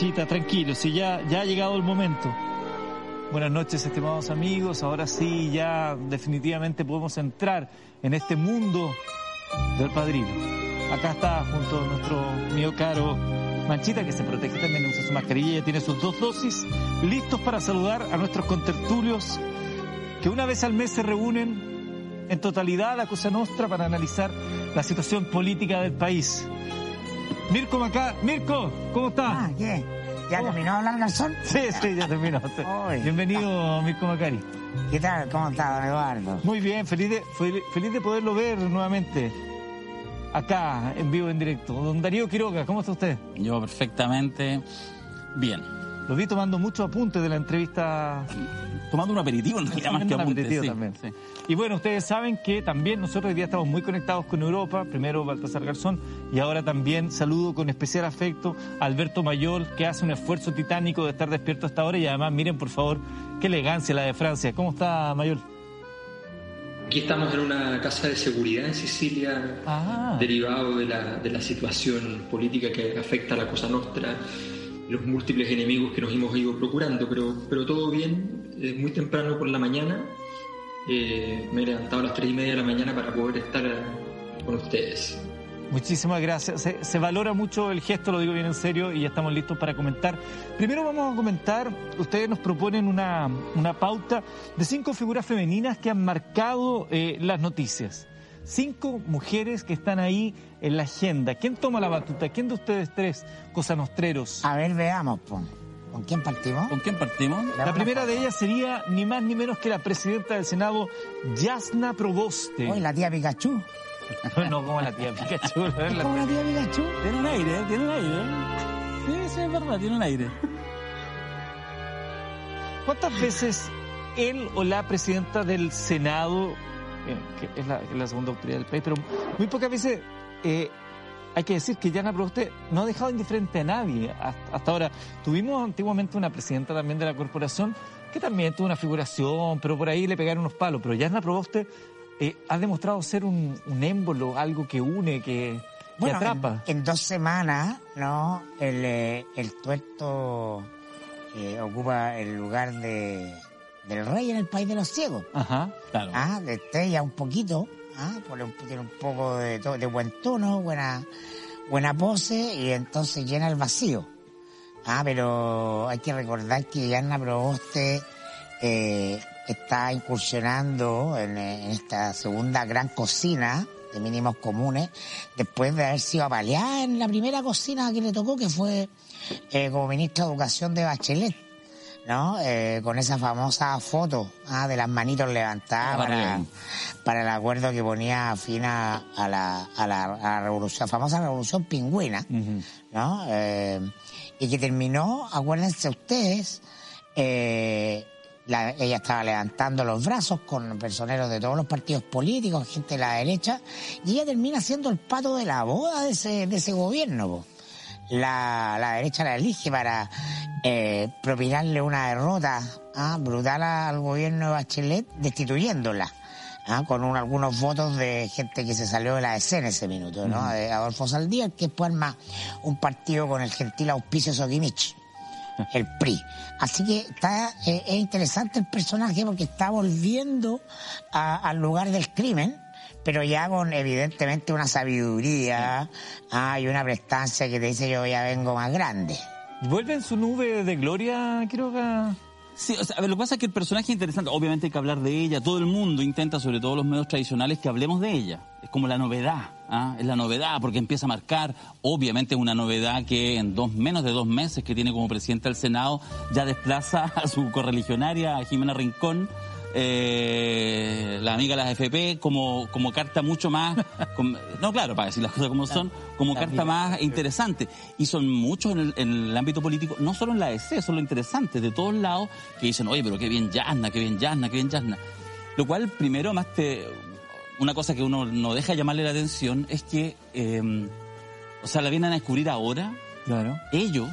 Manchita, tranquilo, si ya, ya ha llegado el momento. Buenas noches, estimados amigos. Ahora sí, ya definitivamente podemos entrar en este mundo del padrino. Acá está junto a nuestro mío caro Manchita, que se protege también, usa su mascarilla, ya tiene sus dos dosis, listos para saludar a nuestros contertulios que una vez al mes se reúnen en totalidad a la Cosa Nostra para analizar la situación política del país. Mirko Macá, Mirko, ¿cómo está? Ah, ¿qué? ¿Ya terminó de hablar Garzón? Sí, sí, ya terminó. Bienvenido, Mirko Macari. ¿Qué tal? ¿Cómo está, don Eduardo? Muy bien, feliz de, fel- feliz de poderlo ver nuevamente. Acá, en vivo, en directo. Don Darío Quiroga, ¿cómo está usted? Yo perfectamente bien. Lo vi tomando muchos apuntes de la entrevista. Tomando un aperitivo en realidad más que Un apuntes, aperitivo sí. también, sí. Y bueno, ustedes saben que también nosotros hoy día estamos muy conectados con Europa. Primero Baltasar Garzón y ahora también saludo con especial afecto a Alberto Mayol, que hace un esfuerzo titánico de estar despierto hasta ahora. Y además, miren por favor, qué elegancia la de Francia. ¿Cómo está Mayol? Aquí estamos en una casa de seguridad en Sicilia, Ah. derivado de la, de la situación política que afecta a la Cosa Nostra, los múltiples enemigos que nos hemos ido procurando, pero, pero todo bien, eh, muy temprano por la mañana. eh, me he levantado a las tres y media de la mañana para poder estar eh, con ustedes. Muchísimas gracias. Se, se valora mucho el gesto, lo digo bien en serio, y ya estamos listos para comentar. Primero vamos a comentar, ustedes nos proponen una, una pauta de cinco figuras femeninas que han marcado eh, las noticias. Cinco mujeres que están ahí en la agenda. ¿Quién toma la batuta? ¿Quién de ustedes tres, cosanostreros? A ver, veamos, po. ¿con quién partimos? ¿Con quién partimos? La primera de ellas sería ni más ni menos que la presidenta del Senado, Yasna Proboste. Hoy la tía Pikachu. No como la tía Pikachu. verdad, la ¿Cómo la tía Pikachu? Tiene un aire, tiene un aire. Sí, sí, es verdad, tiene un aire. ¿Cuántas veces él o la presidenta del Senado, eh, que es la, segunda autoridad del país, pero muy pocas veces eh, hay que decir que Yana Proboste no ha dejado indiferente a nadie hasta, hasta ahora? Tuvimos antiguamente una presidenta también de la corporación que también tuvo una figuración, pero por ahí le pegaron unos palos. Pero Yana Proboste eh, ha demostrado ser un, un émbolo, algo que une, que, que Bueno, atrapa. En, en dos semanas, ¿no? El, eh, el tuerto eh, ocupa el lugar de, del rey en el país de los ciegos. Ajá. Claro. Ah, destella un poquito, ah, pone un- tiene un poco de, de buen tono, buena, buena pose y entonces llena el vacío. Ah, pero hay que recordar que Yanna Proboste eh, está incursionando en, en esta segunda gran cocina de mínimos comunes después de haber sido apaleada en la primera cocina que le tocó, que fue eh, como ministra de Educación de Bachelet. ¿No? Eh, con esa famosa foto ah, de las manitos levantadas Ah, para, el acuerdo que ponía fin a, a la, a, la, a la revolución, famosa revolución pingüina, ¿no? Eh, y que terminó, acuérdense ustedes, eh, la- ella estaba levantando los brazos con personeros de todos los partidos políticos, gente de la derecha, y ella termina siendo el pato de la boda de ese, de ese gobierno. po. La, la derecha la elige para eh, propinarle una derrota ah, brutal al gobierno de Bachelet, destituyéndola. ah, con un- algunos votos de gente que se salió de la escena en ese minuto, ¿no? De Adolfo Saldívar, que después arma un partido con el gentil auspicio Sokimich, el PRI. Así que está, eh, es interesante el personaje porque está volviendo a- al lugar del crimen, pero ya con evidentemente una sabiduría ah, y una prestancia que te dice yo ya vengo más grande. ¿Vuelve en su nube de gloria, Quiroga? Sí, o sea, a ver, lo que pasa es que el personaje es interesante. Obviamente hay que hablar de ella. Todo el mundo intenta, sobre todo los medios tradicionales, que hablemos de ella. Es como la novedad. ¿ah? Es la novedad porque empieza a marcar. Obviamente es una novedad que en dos, menos de dos meses que tiene como presidenta del Senado ya desplaza a su correligionaria, Jimena Rincón, eh, la amiga de las FP como, como carta mucho más, no claro, para decir las cosas como son, como carta más interesante. Y son muchos en el, ámbito político, no solo en la EC, son lo interesante, de todos lados, que dicen, oye, pero qué bien Yasna, qué bien Yasna, qué bien Yasna. Lo cual, primero, más te, una cosa que uno no deja llamarle la atención es que, eh, o sea, la vienen a descubrir ahora, claro. ellos,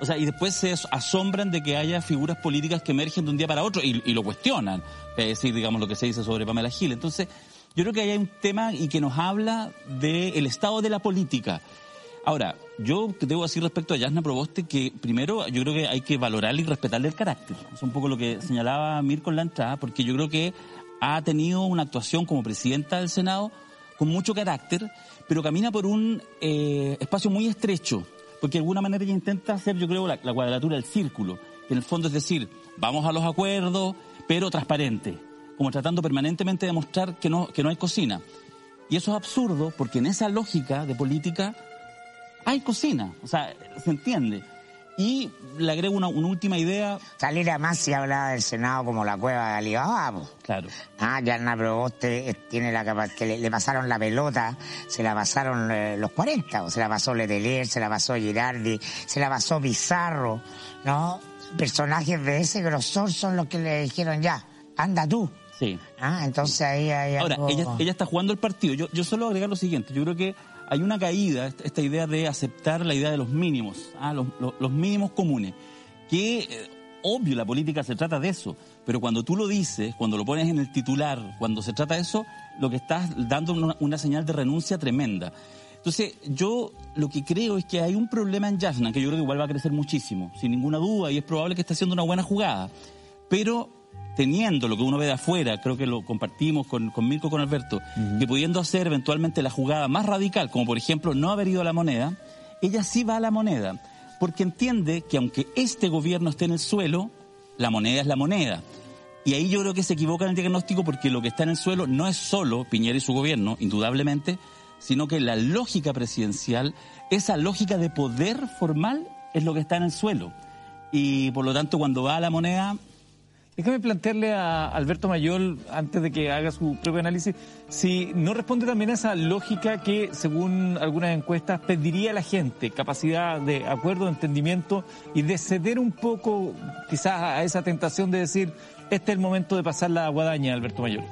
o sea, y después se asombran de que haya figuras políticas que emergen de un día para otro y, lo cuestionan, es decir, digamos, lo que se dice sobre Pamela Gil. Entonces, yo creo que ahí hay un tema y que nos habla del estado de la política. Ahora, yo debo decir respecto a Yasna Proboste que primero yo creo que hay que valorarle y respetarle el carácter. Es un poco lo que señalaba Mir con la entrada, porque yo creo que ha tenido una actuación como presidenta del Senado con mucho carácter, pero camina por un eh, espacio muy estrecho porque de alguna manera ella intenta hacer, yo creo, la, cuadratura del círculo, que en el fondo es decir, vamos a los acuerdos, pero transparente, como tratando permanentemente de mostrar que no, que no hay cocina. Y eso es absurdo porque en esa lógica de política hay cocina, o sea, se entiende. Y le agrego una, última idea. Salir a más si hablaba del Senado como la cueva de Alibaba. Claro. Ah, Yarna Proboste tiene la capacidad, que le, pasaron la pelota, se la pasaron eh, los 40, o se la pasó Letelier, se la pasó Girardi, se la pasó Bizarro, ¿no? Personajes de ese grosor son los que le dijeron ya, anda tú. Sí. Ah, entonces ahí hay Ahora, ella, ella está jugando el partido. Yo, yo solo agregar lo siguiente, yo creo que hay una caída, esta idea de aceptar la idea de los mínimos, ¿ah? los, mínimos comunes, que eh, obvio la política se trata de eso, pero cuando tú lo dices, cuando lo pones en el titular, cuando se trata de eso, lo que estás dando una, una señal de renuncia tremenda. Entonces, yo lo que creo es que hay un problema en Jasna, que yo creo que igual va a crecer muchísimo, sin ninguna duda, y es probable que esté haciendo una buena jugada. Pero teniendo lo que uno ve de afuera, creo que lo compartimos con, con Mirko, con Alberto, que pudiendo hacer eventualmente la jugada más radical, como por ejemplo no haber ido a la moneda, ella sí va a la moneda, porque entiende que aunque este gobierno esté en el suelo, la moneda es la moneda. Y ahí yo creo que se equivoca en el diagnóstico porque lo que está en el suelo no es solo Piñera y su gobierno, indudablemente, sino que la lógica presidencial, esa lógica de poder formal es lo que está en el suelo. Y por lo tanto, cuando va a la moneda, Déjame plantearle a Alberto Mayol, antes de que haga su propio análisis, si no responde también a esa lógica que, según algunas encuestas, pediría a la gente capacidad de acuerdo, de entendimiento y de ceder un poco quizás a esa tentación de decir, este es el momento de pasar la guadaña, Alberto Mayol.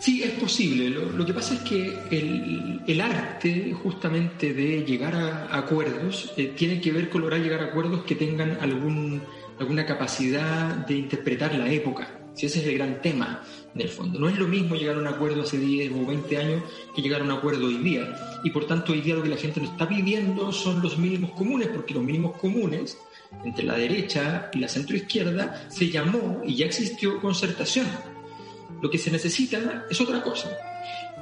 Sí, es posible. Lo, que pasa es que el, arte justamente de llegar a, acuerdos eh, tiene que ver con lograr llegar a acuerdos que tengan algún alguna capacidad de interpretar la época. Si ese es el gran tema, en el fondo. No es lo mismo llegar a un acuerdo hace 10 o 20 años que llegar a un acuerdo hoy día. Y por tanto, hoy día lo que la gente no está pidiendo son los mínimos comunes, porque los mínimos comunes entre la derecha y la centroizquierda se llamó y ya existió concertación. Lo que se necesita es otra cosa.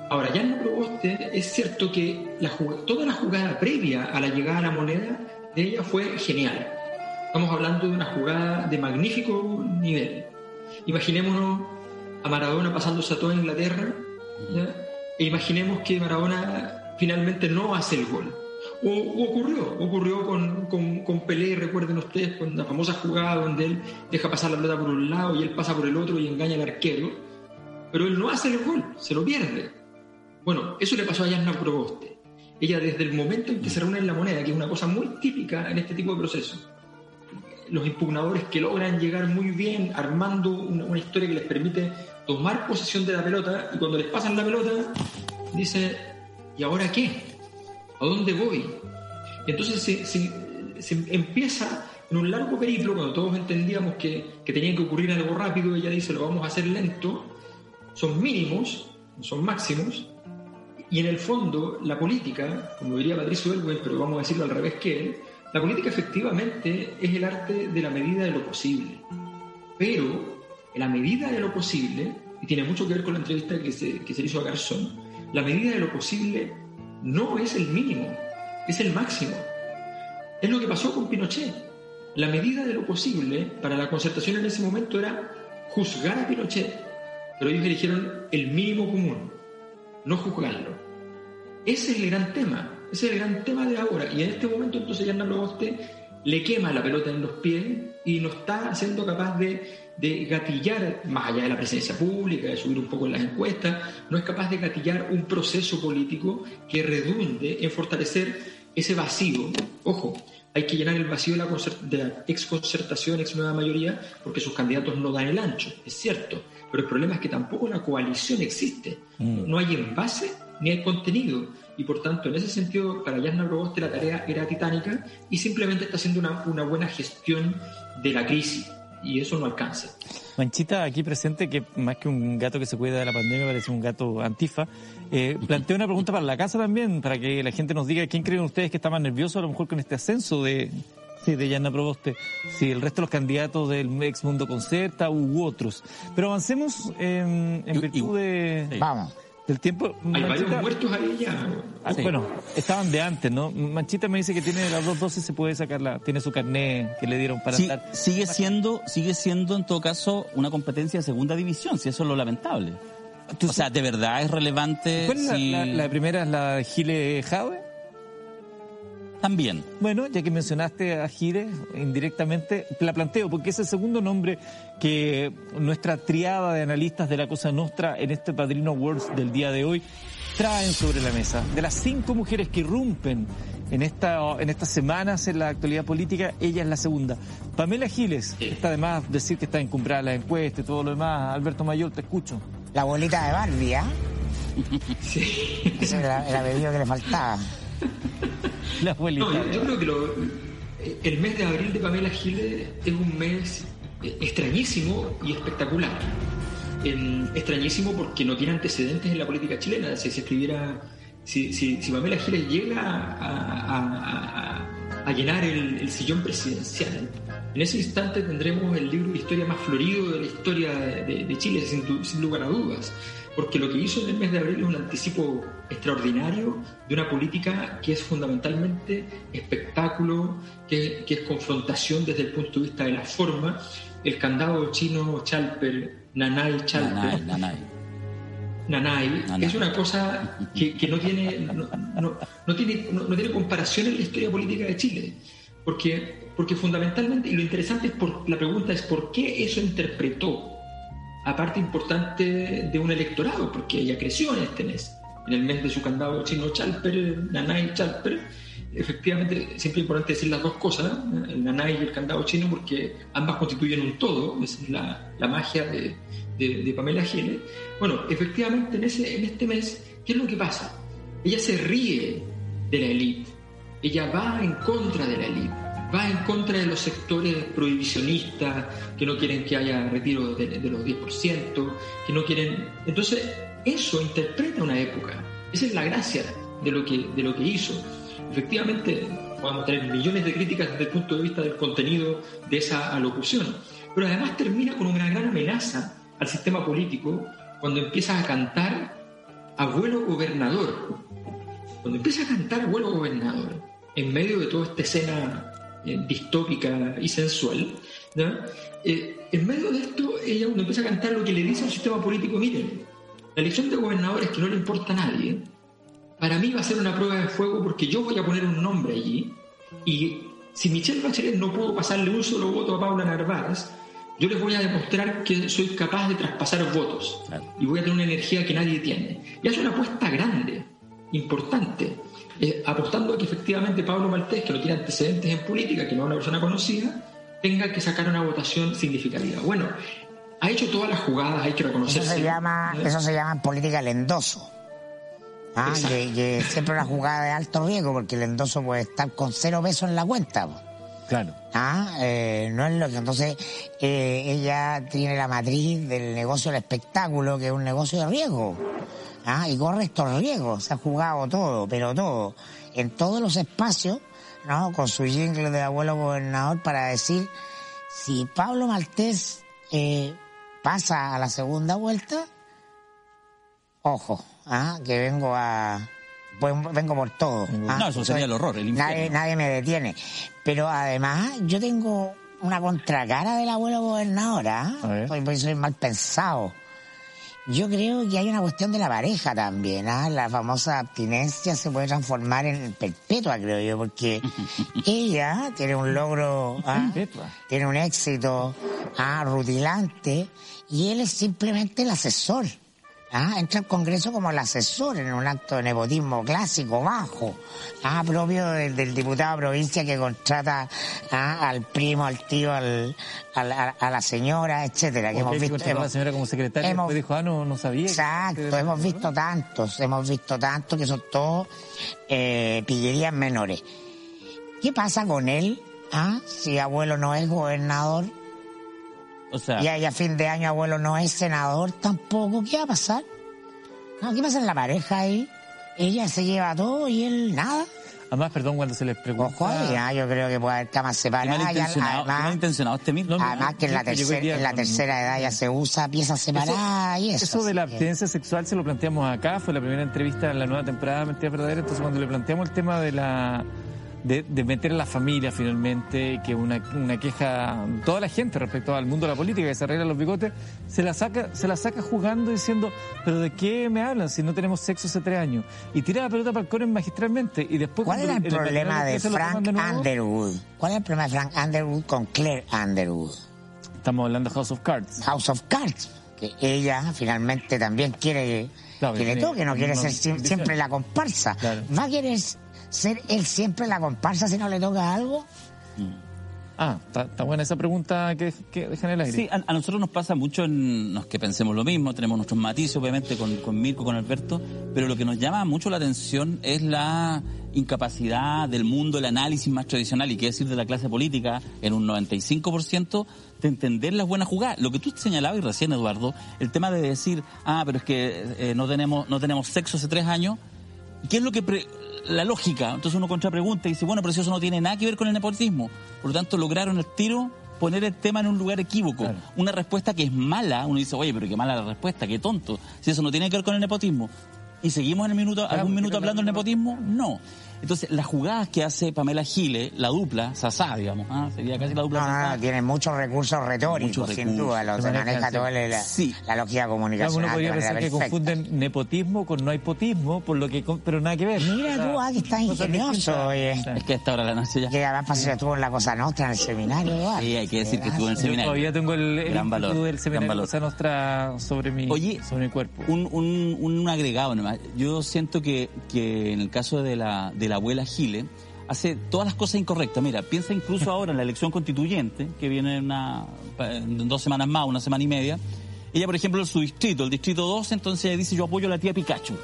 Ahora, ya en Proboste es cierto que la, toda la jugada previa a la llegada a la moneda de ella fue genial Estamos hablando de una jugada de magnífico nivel. Imaginémonos a Maradona pasándose a toda Inglaterra e imaginemos que Maradona finalmente no hace el gol. O, ocurrió, ocurrió con, con, con, Pelé, recuerden ustedes, con la famosa jugada donde él deja pasar la pelota por un lado y él pasa por el otro y engaña al arquero, pero él no hace el gol, se lo pierde. Bueno, eso le pasó a Jasna Proboste. Ella desde el momento en que se reúne en la moneda, que es una cosa muy típica en este tipo de procesos, los impugnadores que logran llegar muy bien armando una, historia que les permite tomar posesión de la pelota y cuando les pasan la pelota, dice, ¿y ahora qué? ¿A dónde voy? Entonces se, empieza en un largo periplo, cuando todos entendíamos que, que tenía que ocurrir algo rápido, ella dice, lo vamos a hacer lento, son mínimos, son máximos, y en el fondo la política, como diría Patricio Elwin, pero vamos a decirlo al revés que él, la política efectivamente es el arte de la medida de lo posible, pero la medida de lo posible, y tiene mucho que ver con la entrevista que se, que se hizo a Garzón, la medida de lo posible no es el mínimo, es el máximo. Es lo que pasó con Pinochet. la medida de lo posible para la concertación en ese momento era juzgar a Pinochet, pero ellos eligieron el mínimo común, no juzgarlo. Ese es el gran tema, ese es el gran tema de ahora. Y en este momento entonces Yarna Proboste le quema la pelota en los pies y no está siendo capaz de, de, gatillar, más allá de la presencia pública, de subir un poco en las encuestas, no es capaz de gatillar un proceso político que redunde en fortalecer ese vacío. Ojo, hay que llenar el vacío de la, de la ex concertación, ex nueva mayoría, porque sus candidatos no dan el ancho, es cierto. Pero el problema es que tampoco la coalición existe. Mm. No hay envase ni hay contenido. Y por tanto, en ese sentido, para Yasna Proboste la tarea era titánica y simplemente está haciendo una, una buena gestión de la crisis. Y eso no alcanza. Manchita, aquí presente, que más que un gato que se cuida de la pandemia, parece un gato antifa, eh, planteo una pregunta para la casa también, para que la gente nos diga quién creen ustedes que está más nervioso a lo mejor con este ascenso de, sí, de Yana Proboste, si el resto de los candidatos del ex Mundo Concerta u otros. Pero avancemos en, en virtud de... Vamos. Del tiempo. Hay varios muertos ahí ya. Ah, bueno, estaban de antes, ¿no? Manchita me dice que tiene las dos dosis, se puede sacarla, tiene su carnet que le dieron para sí, Sigue siendo, sigue siendo en todo caso una competencia de segunda división, si eso es lo lamentable. O sea, ¿de verdad es relevante? ¿Cuál la, primera? ¿Es la Gile Jave? También. Bueno, ya que mencionaste a Gire indirectamente, la planteo porque es el segundo nombre que nuestra triada de analistas de la Cosa Nostra en este Padrino Awards del día de hoy traen sobre la mesa. De las cinco mujeres que irrumpen en, esta, en estas semanas en la actualidad política, ella es la segunda. Pamela Giles, está además decir que está encumbrada la encuesta y todo lo demás. Alberto Mayor, te escucho. La bolita de Barbie, ¿ah? Sí. Ese era, era bebida que le faltaba. La abuelita. No, yo, creo que el mes de abril de Pamela Giles es un mes eh, extrañísimo y espectacular. extrañísimo porque no tiene antecedentes en la política chilena. Si se escribiera, si, si, Pamela Giles llega a, a, llenar el, sillón presidencial, en ese instante tendremos el libro de historia más florido de la historia de, Chile, sin, lugar a dudas. Porque lo que hizo en el mes de abril es un anticipo extraordinario de una política que es fundamentalmente espectáculo, que, es confrontación desde el punto de vista de la forma. El candado chino Chalper, Nanay Chalper. Nanay, Nanay. es una cosa que, no, tiene, no, tiene, no, tiene comparación en la historia política de Chile. Porque porque fundamentalmente, y lo interesante es por, la pregunta es por qué eso interpretó a parte importante de un electorado, porque ella creció en este mes, en el mes de su candado chino Chalper, Nanay Chalper. Efectivamente, siempre es importante decir las dos cosas, el Nanay y el candado chino, porque ambas constituyen un todo, esa es la, la magia de, de, Pamela Giles. Bueno, efectivamente, en, ese, en este mes, ¿qué es lo que pasa? Ella se ríe de la élite, ella va en contra de la élite va en contra de los sectores prohibicionistas que no quieren que haya retiro de, los 10%, que no quieren... Entonces, eso interpreta una época. Esa es la gracia de lo que, de lo que hizo. Efectivamente, podemos tener millones de críticas desde el punto de vista del contenido de esa alocución, pero además termina con una gran amenaza al sistema político cuando empieza a cantar abuelo gobernador. Cuando empieza a cantar abuelo gobernador, en medio de toda esta escena eh, distópica y sensual, eh, en medio de esto ella cuando empieza a cantar lo que le dice al sistema político, miren, la elección de gobernadores que no le importa a nadie, para mí va a ser una prueba de fuego porque yo voy a poner un nombre allí y si Michelle Bachelet no puedo pasarle un solo voto a Paula Narváez, yo les voy a demostrar que soy capaz de traspasar votos y voy a tener una energía que nadie tiene. Y es una apuesta grande, importante. Eh, apostando a que efectivamente Pablo Maltés, que no tiene antecedentes en política, que no es una persona conocida, tenga que sacar una votación significativa. Bueno, ha hecho todas las jugadas, hay que reconocer. Eso se llama, eso se llama en política el endoso. Ah, que, siempre una jugada de alto riesgo, porque el endoso puede estar con cero pesos en la cuenta. Claro. Ah, eh, no es lo que entonces eh, ella tiene la matriz del negocio del espectáculo, que es un negocio de riesgo. ¿Ah? y corre estos riesgos, se ha jugado todo, pero todo, en todos los espacios, ¿no? Con su jingle de abuelo gobernador para decir, si Pablo Maltés eh, pasa a la segunda vuelta, ojo, ¿ah? que vengo a, pues vengo por todo. ¿ah? No, eso sería el horror, el. Nadie, nadie me detiene. Pero además, yo tengo una contracara del abuelo gobernador, ¿ah? Pues soy mal pensado. Yo creo que hay una cuestión de la pareja también, ¿ah? La famosa abstinencia se puede transformar en perpetua, creo yo, porque ella tiene un logro, ¿ah? Tiene un éxito ah, rutilante y él es simplemente el asesor. Ah, entra al Congreso como el asesor en un acto de nepotismo clásico, bajo, ah, propio del, del diputado de provincia que contrata ah, al primo, al tío, al, al- a, a la señora, etcétera. Que hemos que visto, contrató a la hemos- señora como secretaria hemos- dijo, ah, no, no sabía. que- Exacto, hemos visto tantos, hemos visto tantos que son todos eh, pillerías menores. ¿Qué pasa con él? Ah, si abuelo no es gobernador O sea, y ahí a fin de año abuelo no es senador tampoco, ¿qué va a pasar? No, ¿Qué pasa en la pareja ahí? Ella se lleva todo y él nada. Además, perdón, cuando se les pregunta... Ojo yo creo que puede haber camas separadas. malintencionado, además, malintencionado este mismo. además que en la, quería en la tercera edad ya se usa piezas separadas y eso. Eso de la que- abstinencia sexual se lo planteamos acá, fue la primera entrevista en la nueva temporada de Mentira Verdadera, entonces cuando le planteamos el tema de la de, de meter a la familia finalmente, que una, una queja toda la gente respecto al mundo de la política que se arregla los bigotes, se la saca, se la saca jugando diciendo, pero de qué me hablan si no tenemos sexo hace tres años, y tira la pelota para el córner magistralmente y después ¿Cuál era el problema de Frank de nuevo, Underwood? ¿Cuál era el problema de Frank Underwood con Claire Underwood? Estamos hablando de House of Cards. House of Cards. Que ella finalmente también quiere Claro, que le toque, no quiere ser siempre la comparsa. Claro. ¿Va a querer ser él siempre la comparsa si no le toca algo? Ah, está, está buena esa pregunta que, que deja en el aire. Sí, a, a nosotros nos pasa mucho en los que pensemos lo mismo, tenemos nuestros matices, obviamente, con, con Mirko, con Alberto, pero lo que nos llama mucho la atención es la incapacidad del mundo del análisis más tradicional y qué decir de la clase política en un 95% de entender las buenas jugadas. Lo que tú señalabas y recién, Eduardo, el tema de decir, ah, pero es que eh, no tenemos no tenemos sexo hace tres años, ¿Qué es lo que pre- la lógica? Entonces uno contrapregunta y dice, bueno, pero si eso no tiene nada que ver con el nepotismo. Por lo tanto, lograron el tiro poner el tema en un lugar equívoco. Claro. Una respuesta que es mala, uno dice, oye, pero qué mala la respuesta, qué tonto. Si eso no tiene que ver con el nepotismo. ¿Y seguimos en el minuto, algún minuto la- hablando del nepotismo? No. Entonces, las jugadas que hace Pamela Giles, la dupla, Sasá, digamos, ¿ah? sería casi la dupla No, no, Sasá. no, tiene muchos recursos retóricos, Muchos sin recursos. duda, los maneja, sí. toda la, Sí. la lógica comunicacional uno podría pensar que perfecta. confunden nepotismo con no hipotismo, por lo que, pero nada que ver. Mira tú, ah, que estás ingenioso, oye. Es que a esta hora de la noche ya. Que además pasó, estuvo en la Cosa Nostra en el seminario, igual. Sí, hay que decir que estuvo en el Yo seminario. todavía tengo el, el Gran valor, del gran seminario valor. Cosa Nostra sobre mi, Oye, sobre mi cuerpo. Un, un, un agregado nomás. Yo siento que, que en el caso de la, de la abuela Gile, hace todas las cosas incorrectas. Mira, piensa incluso ahora en la elección constituyente, que viene en, una, en dos semanas más, una semana y media. Ella, por ejemplo, en su distrito, el distrito 12, entonces ella dice yo apoyo a la tía Pikachu,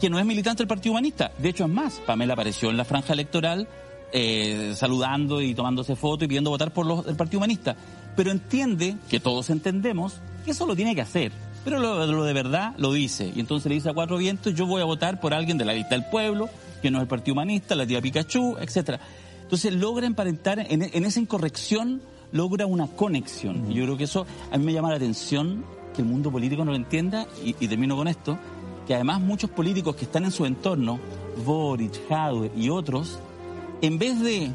que no es militante del Partido Humanista. De hecho, es más, Pamela apareció en la franja electoral eh, saludando y tomándose foto y pidiendo votar por los del Partido Humanista. Pero entiende, que todos entendemos, que eso lo tiene que hacer. Pero lo, lo de verdad lo dice. Y entonces le dice a Cuatro Vientos, yo voy a votar por alguien de la lista del pueblo, que no es el Partido Humanista, la tía Pikachu, etcétera. Entonces logra emparentar, en, en esa incorrección, logra una conexión. Y yo creo que eso a mí me llama la atención, que el mundo político no lo entienda, y, y termino con esto, que además muchos políticos que están en su entorno, Boric, Jadwe y otros, en vez de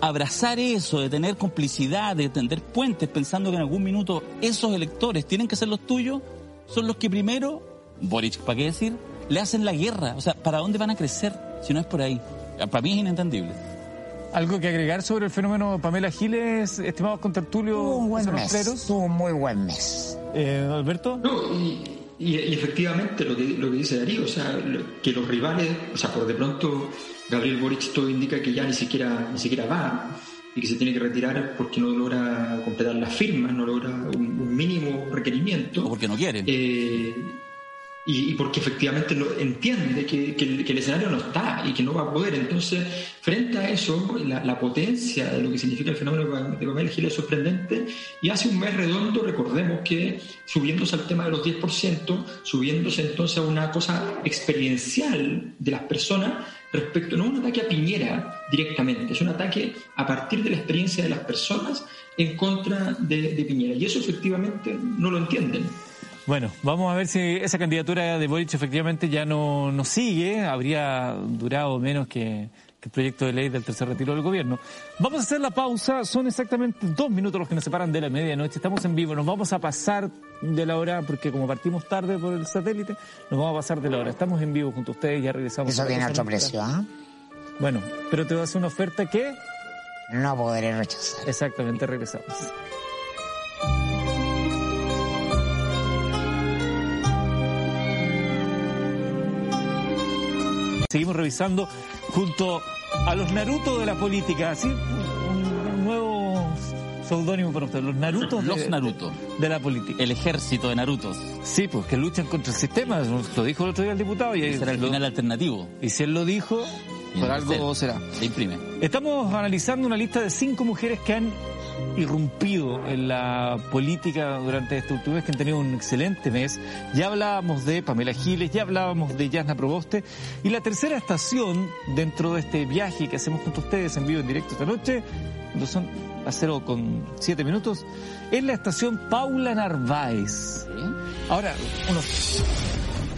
abrazar eso, de tener complicidad, de tender puentes, pensando que en algún minuto esos electores tienen que ser los tuyos, son los que primero, Boric, ¿para qué decir? Le hacen la guerra. O sea, ¿para dónde van a crecer si no es por ahí? Para mí es inentendible. ¿Algo que agregar sobre el fenómeno Pamela Giles, estimados contertulios? Tuvo un buen mes, tuvo un muy buen mes. Eh, Alberto. No, y, y- y efectivamente lo que, lo que dice Darío, o sea, que los rivales, o sea, por de pronto Gabriel Boric todo indica que ya ni siquiera, ni siquiera va y que se tiene que retirar porque no logra completar las firmas, no logra un, un mínimo requerimiento. O porque no quieren. Eh, y, porque efectivamente lo, entiende que, el, escenario no está y que no va a poder. Entonces, frente a eso, la, la potencia de lo que significa el fenómeno de Pamela Giles es sorprendente. Y hace un mes redondo, recordemos que subiéndose al tema de los 10%, subiéndose entonces a una cosa experiencial de las personas, respecto, no un ataque a Piñera directamente, es un ataque a partir de la experiencia de las personas en contra de Piñera. Y eso efectivamente no lo entienden. Bueno, vamos a ver si esa candidatura de Boric efectivamente ya no, no sigue. Habría durado menos que, que el proyecto de ley del tercer retiro del gobierno. Vamos a hacer la pausa. Son exactamente dos minutos los que nos separan de la medianoche. Estamos en vivo. Nos vamos a pasar de la hora, porque como partimos tarde por el satélite, nos vamos a pasar de la hora. Estamos en vivo junto a ustedes. Ya regresamos. Eso tiene otro precio, ¿ah? Bueno, pero te voy a hacer una oferta que... No podré rechazar. Exactamente, regresamos. Seguimos revisando junto a los Naruto de la política, así un nuevo seudónimo para ustedes, los Narutos Los de, Naruto. de la política. El ejército de Narutos. Sí, pues que luchan contra el sistema, lo dijo el otro día el diputado y, Ese era el lo- final alternativo. y si él lo dijo, Y por algo será. Se imprime. Estamos analizando una lista de cinco mujeres que han irrumpido en la política durante este mes, que han tenido un excelente mes. Ya hablábamos de Pamela Giles, ya hablábamos de Yasna Proboste. Y la tercera estación dentro de este viaje que hacemos junto a ustedes en vivo en directo esta noche, cuando son las 0 con 7 minutos, es la estación Paula Narváez. Ahora, uno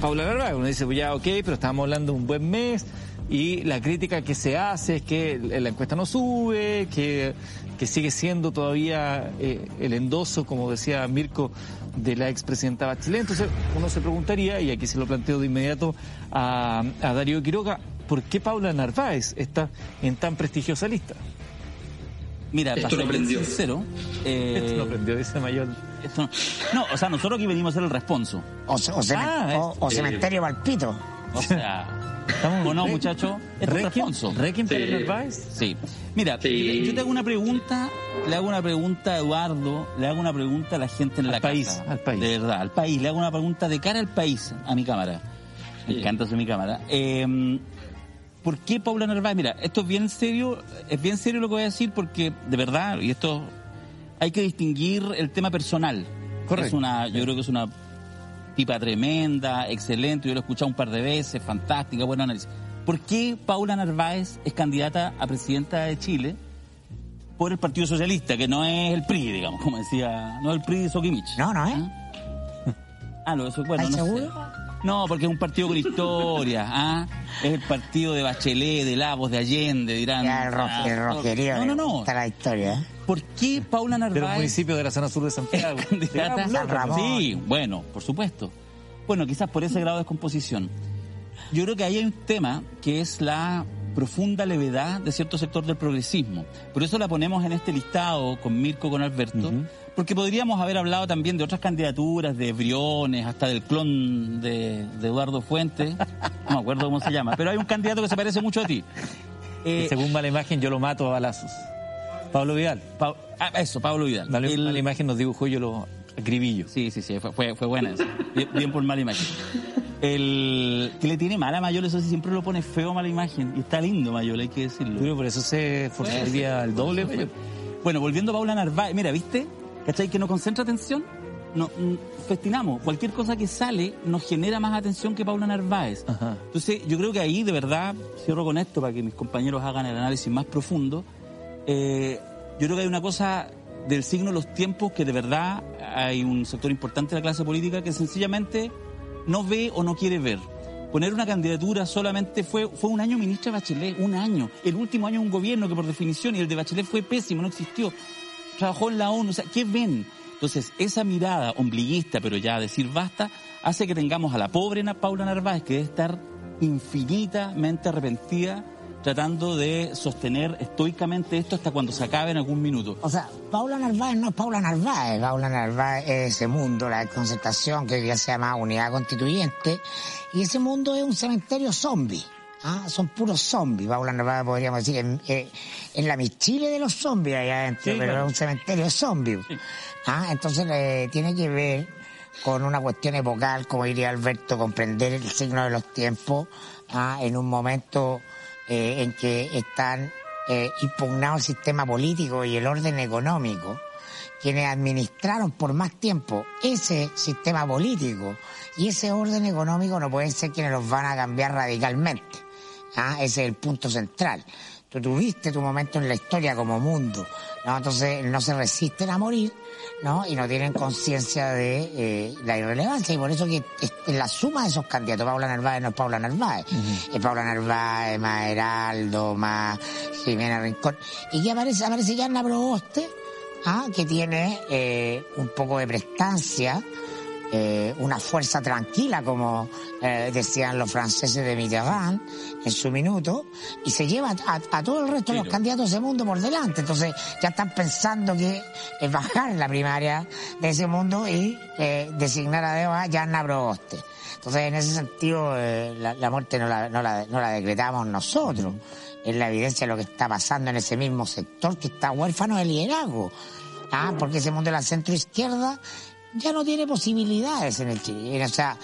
Paula Narváez. Uno dice, pues ya, ok, pero estábamos hablando de un buen mes y la crítica que se hace es que la encuesta no sube, que, que sigue siendo todavía eh, el endoso, como decía Mirko, de la expresidenta Bachelet. Entonces uno se preguntaría, y aquí se lo planteo de inmediato a, a Darío Quiroga, ¿por qué Paula Narváez está en tan prestigiosa lista? Mira, Esto lo aprendió. sincero, eh, Esto lo aprendió, dice Mayor. esto no, no, o sea, nosotros aquí venimos a hacer el responso. O, o Ah, o- o cementerio Palpito. O sea, Estamos o no, Re- muchacho, es Requiem, responso. Requiem para Sí. Narváez. Sí. Mira, Sí. yo, te hago una pregunta, le hago una pregunta a Eduardo, le hago una pregunta a la gente en Al la país, casa. al país. De verdad, al país. Le hago una pregunta de cara al país, a mi cámara. Me Sí. encanta su mi cámara. Eh, ¿Por qué Paula Narváez? Mira, esto es bien serio, es bien serio lo que voy a decir porque, de verdad, y esto hay que distinguir el tema personal. Correcto. Es una, yo creo que es una tipa tremenda, excelente, yo lo he escuchado un par de veces, fantástica, buen análisis. ¿Por qué Paula Narváez es candidata a presidenta de Chile por el Partido Socialista, que no es el PRI, digamos, como decía, no es el PRI de Sokimich? No, no, ¿eh? Ah, lo eso, bueno, ¿Estás no sé. seguro? No, porque es un partido con historia, ¿ah? Es el partido de Bachelet, de Lagos, de Allende, dirán. Ya el, ro- ah, el. No, no, no. Está la historia, ¿eh? ¿Por qué Paula De los Narváez municipios de la zona sur de Santiago. candidata? San Ramón. Sí, bueno, por supuesto. Bueno, quizás por ese grado de descomposición. Yo creo que ahí hay un tema que es la profunda levedad de cierto sector del progresismo. Por eso la ponemos en este listado con Mirko, con Alberto, porque podríamos haber hablado también de otras candidaturas, de Briones, hasta del clon de, de Eduardo Fuentes, no me acuerdo cómo se llama, pero hay un candidato que se parece mucho a ti. Eh, según mala imagen, yo lo mato a balazos. Pablo Vidal. Pa- ah, eso, Pablo Vidal. El- mala imagen nos dibujó yo lo acribillo. Sí, sí, sí, fue, fue, fue buena esa. Bien, bien por mala imagen. El que le tiene mala a Mayol, eso sí, siempre lo pone feo mala imagen. Y está lindo Mayol, hay que decirlo. Pero por eso se esforzaría el doble. Bueno, volviendo a Paula Narváez, mira, ¿viste? ¿Cachai? Que no concentra atención. No, mm, festinamos. Cualquier cosa que sale nos genera más atención que Paula Narváez. Ajá. Entonces, yo creo que ahí, de verdad, cierro con esto para que mis compañeros hagan el análisis más profundo. eh, yo creo que hay una cosa del signo de los tiempos que de verdad hay un sector importante de la clase política que sencillamente no ve o no quiere ver. Poner una candidatura solamente fue, fue un año ministra Bachelet, un año. El último año un gobierno que por definición, y el de Bachelet fue pésimo, no existió. Trabajó en la ONU, o sea, ¿qué ven? Entonces, esa mirada ombliguista, pero ya decir basta, hace que tengamos a la pobre Paula Narváez, que debe estar infinitamente arrepentida, tratando de sostener estoicamente esto hasta cuando se acabe en algún minuto. O sea, Paula Narváez no es Paula Narváez. Paula Narváez es ese mundo, la concertación que hoy día se llama Unidad Constituyente. Y ese mundo es un cementerio zombie. ¿ah? Son puros zombies. Paula Narváez podríamos decir en, eh, en la Michile de los zombies allá adentro, Sí, pero claro. es un cementerio zombie. Sí. ¿ah? Entonces eh, tiene que ver con una cuestión epocal, como diría Alberto, comprender el signo de los tiempos ¿ah? en un momento eh, en que están eh, impugnados el sistema político y el orden económico, quienes administraron por más tiempo ese sistema político y ese orden económico no pueden ser quienes los van a cambiar radicalmente. ¿ah? Ese es el punto central. Tú tuviste tu momento en la historia como mundo, ¿no? Entonces no se resisten a morir, ¿no? Y no tienen conciencia de eh, la irrelevancia. Y por eso que en la suma de esos candidatos, Paula Narváez no es Paula Narváez, es Paula Narváez, más Heraldo, más Jimena Rincón. Y que aparece, aparece ya en la Proboste, ¿ah? que tiene eh, un poco de prestancia, eh, una fuerza tranquila, como eh, decían los franceses de Mitterrand en su minuto, y se lleva a, todo el resto de los candidatos de mundo por delante. Entonces ya están pensando que es bajar la primaria de ese mundo y eh, designar a Deva ya en Proboste. Entonces, en ese sentido, la, muerte no la, no, la, no la decretamos nosotros. Es la evidencia de lo que está pasando en ese mismo sector que está huérfano de liderazgo. Ah, porque ese mundo de la centroizquierda ya no tiene posibilidades en el Chile. O sea,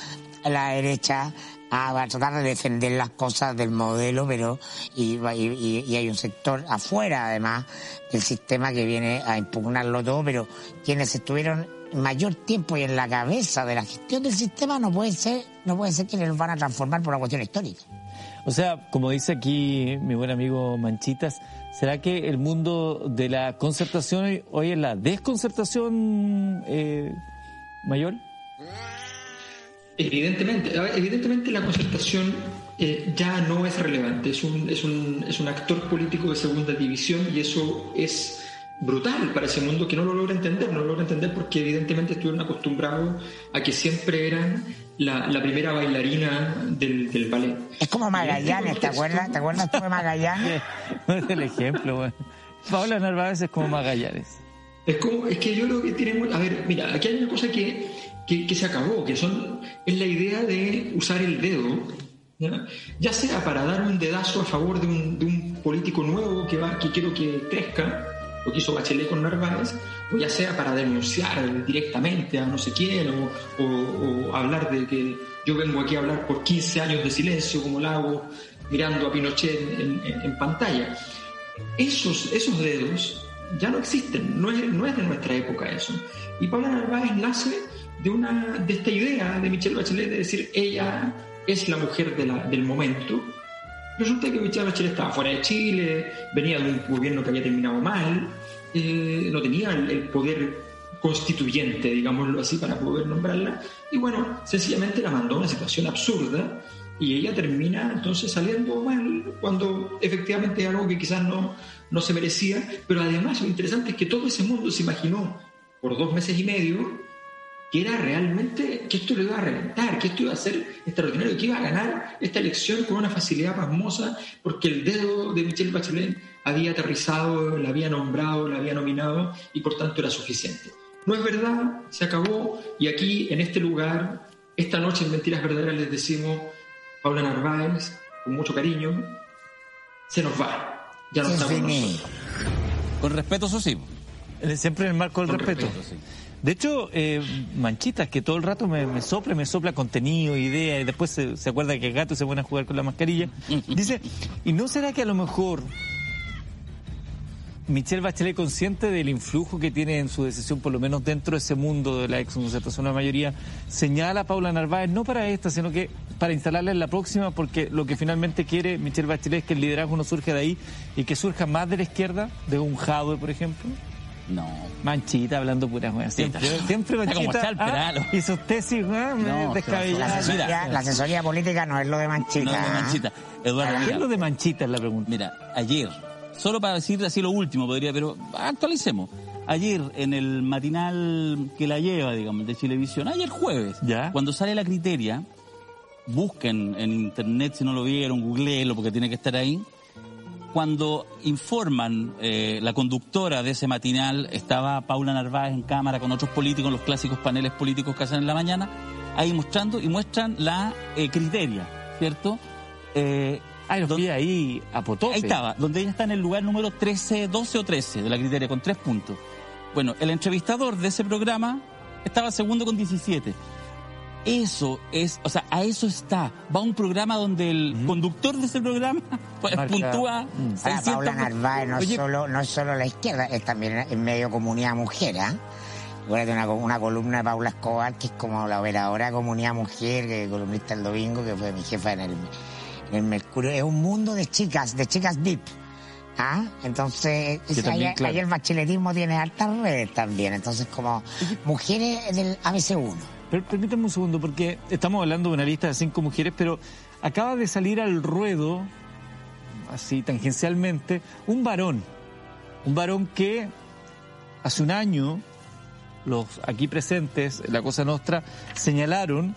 la derecha a tratar de defender las cosas del modelo, pero y, y, hay un sector afuera, además, del sistema que viene a impugnarlo todo, pero quienes estuvieron mayor tiempo y en la cabeza de la gestión del sistema no puede ser, no puede ser quienes los van a transformar por una cuestión histórica. O sea, como dice aquí mi buen amigo Manchitas, ¿será que el mundo de la concertación hoy es la desconcertación eh, mayor? Evidentemente, evidentemente la concertación eh, ya no es relevante, es un, es, un, es un actor político de segunda división y eso es brutal para ese mundo que no lo logra entender, no lo logra entender porque evidentemente estuvieron acostumbrados a que siempre eran la, la primera bailarina del, del, ballet. Es como Magallanes, ¿te acuerdas? ¿Te acuerdas tú de Magallanes? es el ejemplo, bueno. Paula Narváez es como Magallanes. Es, como, es que yo creo que tienen... A ver, mira, aquí hay una cosa que, que, se acabó, que son es la idea de usar el dedo, ¿ya? sea para dar un dedazo a favor de un, de un político nuevo que, va, que quiero que crezca, lo que hizo Bachelet con Narváez, o ya sea para denunciar directamente a no sé quién, o, o, hablar de que yo vengo aquí a hablar por 15 años de silencio, como lo hago mirando a Pinochet en, en, en pantalla. Esos, esos dedos ya no existen, no es, no es de nuestra época eso. Y Paula Narváez nace de, una, de esta idea de Michelle Bachelet de decir ella es la mujer de del momento. Resulta que Michelle Bachelet estaba fuera de Chile, venía de un gobierno que había terminado mal, eh, no tenía el, poder constituyente, digámoslo así, para poder nombrarla, y bueno, sencillamente la mandó a una situación absurda y ella termina entonces saliendo mal cuando efectivamente es algo que quizás no, no se merecía, pero además lo interesante es que todo ese mundo se imaginó por dos meses y medio que era realmente que esto lo iba a reventar, que esto iba a ser extraordinario, que iba a ganar esta elección con una facilidad pasmosa, porque el dedo de Michelle Bachelet había aterrizado, la había nombrado, la había nominado y por tanto era suficiente. No es verdad, se acabó y aquí, en este lugar, esta noche en Mentiras Verdaderas les decimos, Paula Narváez, con mucho cariño, se nos va. Ya no estamos Con respeto, eso sí. Siempre en el marco del respeto. De hecho, eh, Manchitas, que todo el rato me, sopla, me sopla contenido, idea, y después se, acuerda que el gato se pone a jugar con la mascarilla. Dice, ¿y no será que a lo mejor Michelle Bachelet, consciente del influjo que tiene en su decisión, por lo menos dentro de ese mundo de la ex una mayoría, señala a Paula Narváez no para esta, sino que para instalarla en la próxima, porque lo que finalmente quiere Michelle Bachelet es que el liderazgo no surja de ahí y que surja más de la izquierda, de un Jadwe, por ejemplo. No. Manchita hablando pura weá. Siempre, siempre Manchita. Ah, y sus tesis, no, La, la asesoría política no es lo de Manchita. No es de Manchita. Eduardo, ¿Qué es lo de Manchita? Es la pregunta. Mira, ayer Solo para decir así lo último podría, pero actualicemos. Ayer en el matinal que la lleva, digamos, de Chilevisión, ayer jueves, ¿Ya? cuando sale la criteria, busquen en internet si no lo vieron, googleenlo porque tiene que estar ahí. Cuando informan, eh, la conductora de ese matinal estaba Paula Narváez en cámara con otros políticos, los clásicos paneles políticos que hacen en la mañana, ahí mostrando y muestran la eh, criteria, ¿cierto? Eh, Ahí los ahí a Potope. Ahí estaba, donde ella está en el lugar número 13, 12 o 13 de la criteria, con tres puntos. Bueno, el entrevistador de ese programa estaba segundo con 17. Eso es, o sea, a eso está. Va un programa donde el conductor de ese programa pues, puntúa. Mm. Paula Narváez no, solo, no es solo la izquierda, es también en medio comunidad mujer, ¿eh? una, una columna de Paula Escobar, que es como la operadora comunidad mujer, que columnista el domingo, que fue mi jefa en el El Mercurio es un mundo de chicas, de chicas deep. ¿Ah? Entonces, también, ahí, claro. ahí el bacheletismo tiene altas redes también. Entonces, como mujeres del ABC1. Per- Permítame un segundo, porque estamos hablando de una lista de cinco mujeres, pero acaba de salir al ruedo, así tangencialmente, un varón. Un varón que hace un año, los aquí presentes, la Cosa Nostra, señalaron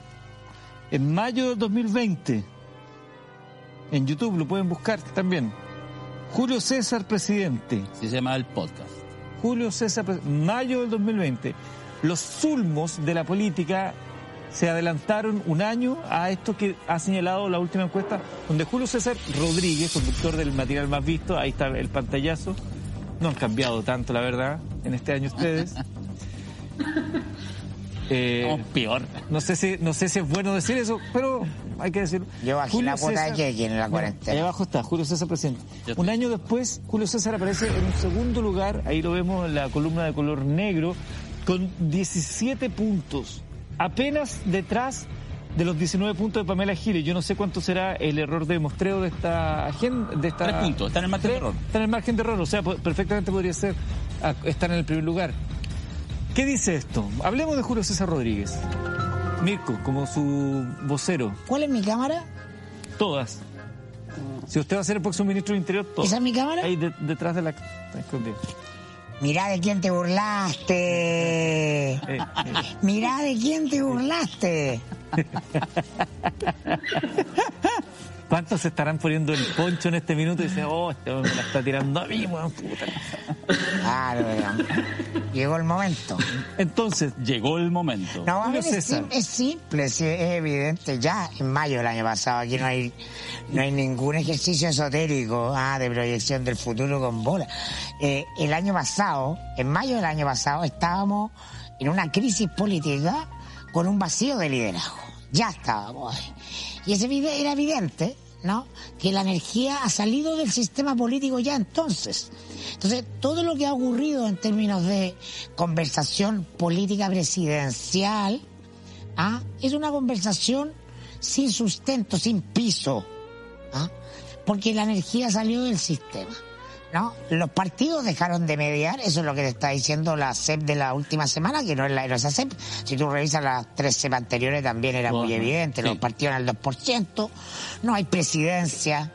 en mayo del 2020, en YouTube lo pueden buscar también, Julio César presidente. Se llama el podcast. Julio César, mayo del 2020, los zulmos de la política se adelantaron un año a esto que ha señalado la última encuesta, donde Julio César Rodríguez, conductor del material más visto, ahí está el pantallazo, no han cambiado tanto, la verdad, en este año ustedes. Eh, Estamos peor. no sé si no sé si es bueno decir eso, pero hay que decirlo. Yo bajé Julio la cuota cheque en la cuarentena. Ahí abajo está, Julio César está. Un año después, Julio César aparece en un segundo lugar, ahí lo vemos en la columna de color negro, con 17 puntos, apenas detrás de los 19 puntos de Pamela Giles. Yo no sé cuánto será el error de muestreo de esta agenda. De esta, Tres puntos, está en el margen de error. Está en el margen de error, o sea, perfectamente podría ser ah, estar en el primer lugar. ¿Qué dice esto? Hablemos de Julio César Rodríguez. Mirko, como su vocero. ¿Cuál es mi cámara? Todas. Si usted va a ser el próximo ministro del Interior, todas. ¿Esa es mi cámara? Ahí de- detrás de la... está escondida. Mirá de quién te burlaste. Mirá de quién te burlaste. ¿Cuántos se estarán poniendo el poncho en este minuto y dicen, oh, este hombre me la está tirando a mí, weón, puta? Claro, llegó el momento. Entonces, Llegó el momento. No, a ver, es, sim- es simple, sí, es evidente. Ya en mayo del año pasado aquí no hay no hay ningún ejercicio esotérico ah, de proyección del futuro con bola. Eh, el año pasado, en mayo del año pasado, estábamos en una crisis política con un vacío de liderazgo. Ya estábamos ahí. Y ese vide- era evidente, ¿no? Que la energía ha salido del sistema político ya entonces. Entonces, todo lo que ha ocurrido en términos de conversación política presidencial, ¿ah? es una conversación sin sustento, sin piso, ¿ah? porque la energía salió del sistema. ¿No? Los partidos dejaron de mediar, eso es lo que te está diciendo la CEP de la última semana, que no es la no es la CEP. Si tú revisas las tres CEP anteriores también era muy evidente, sí. los partidos el 2%, no hay presidencia,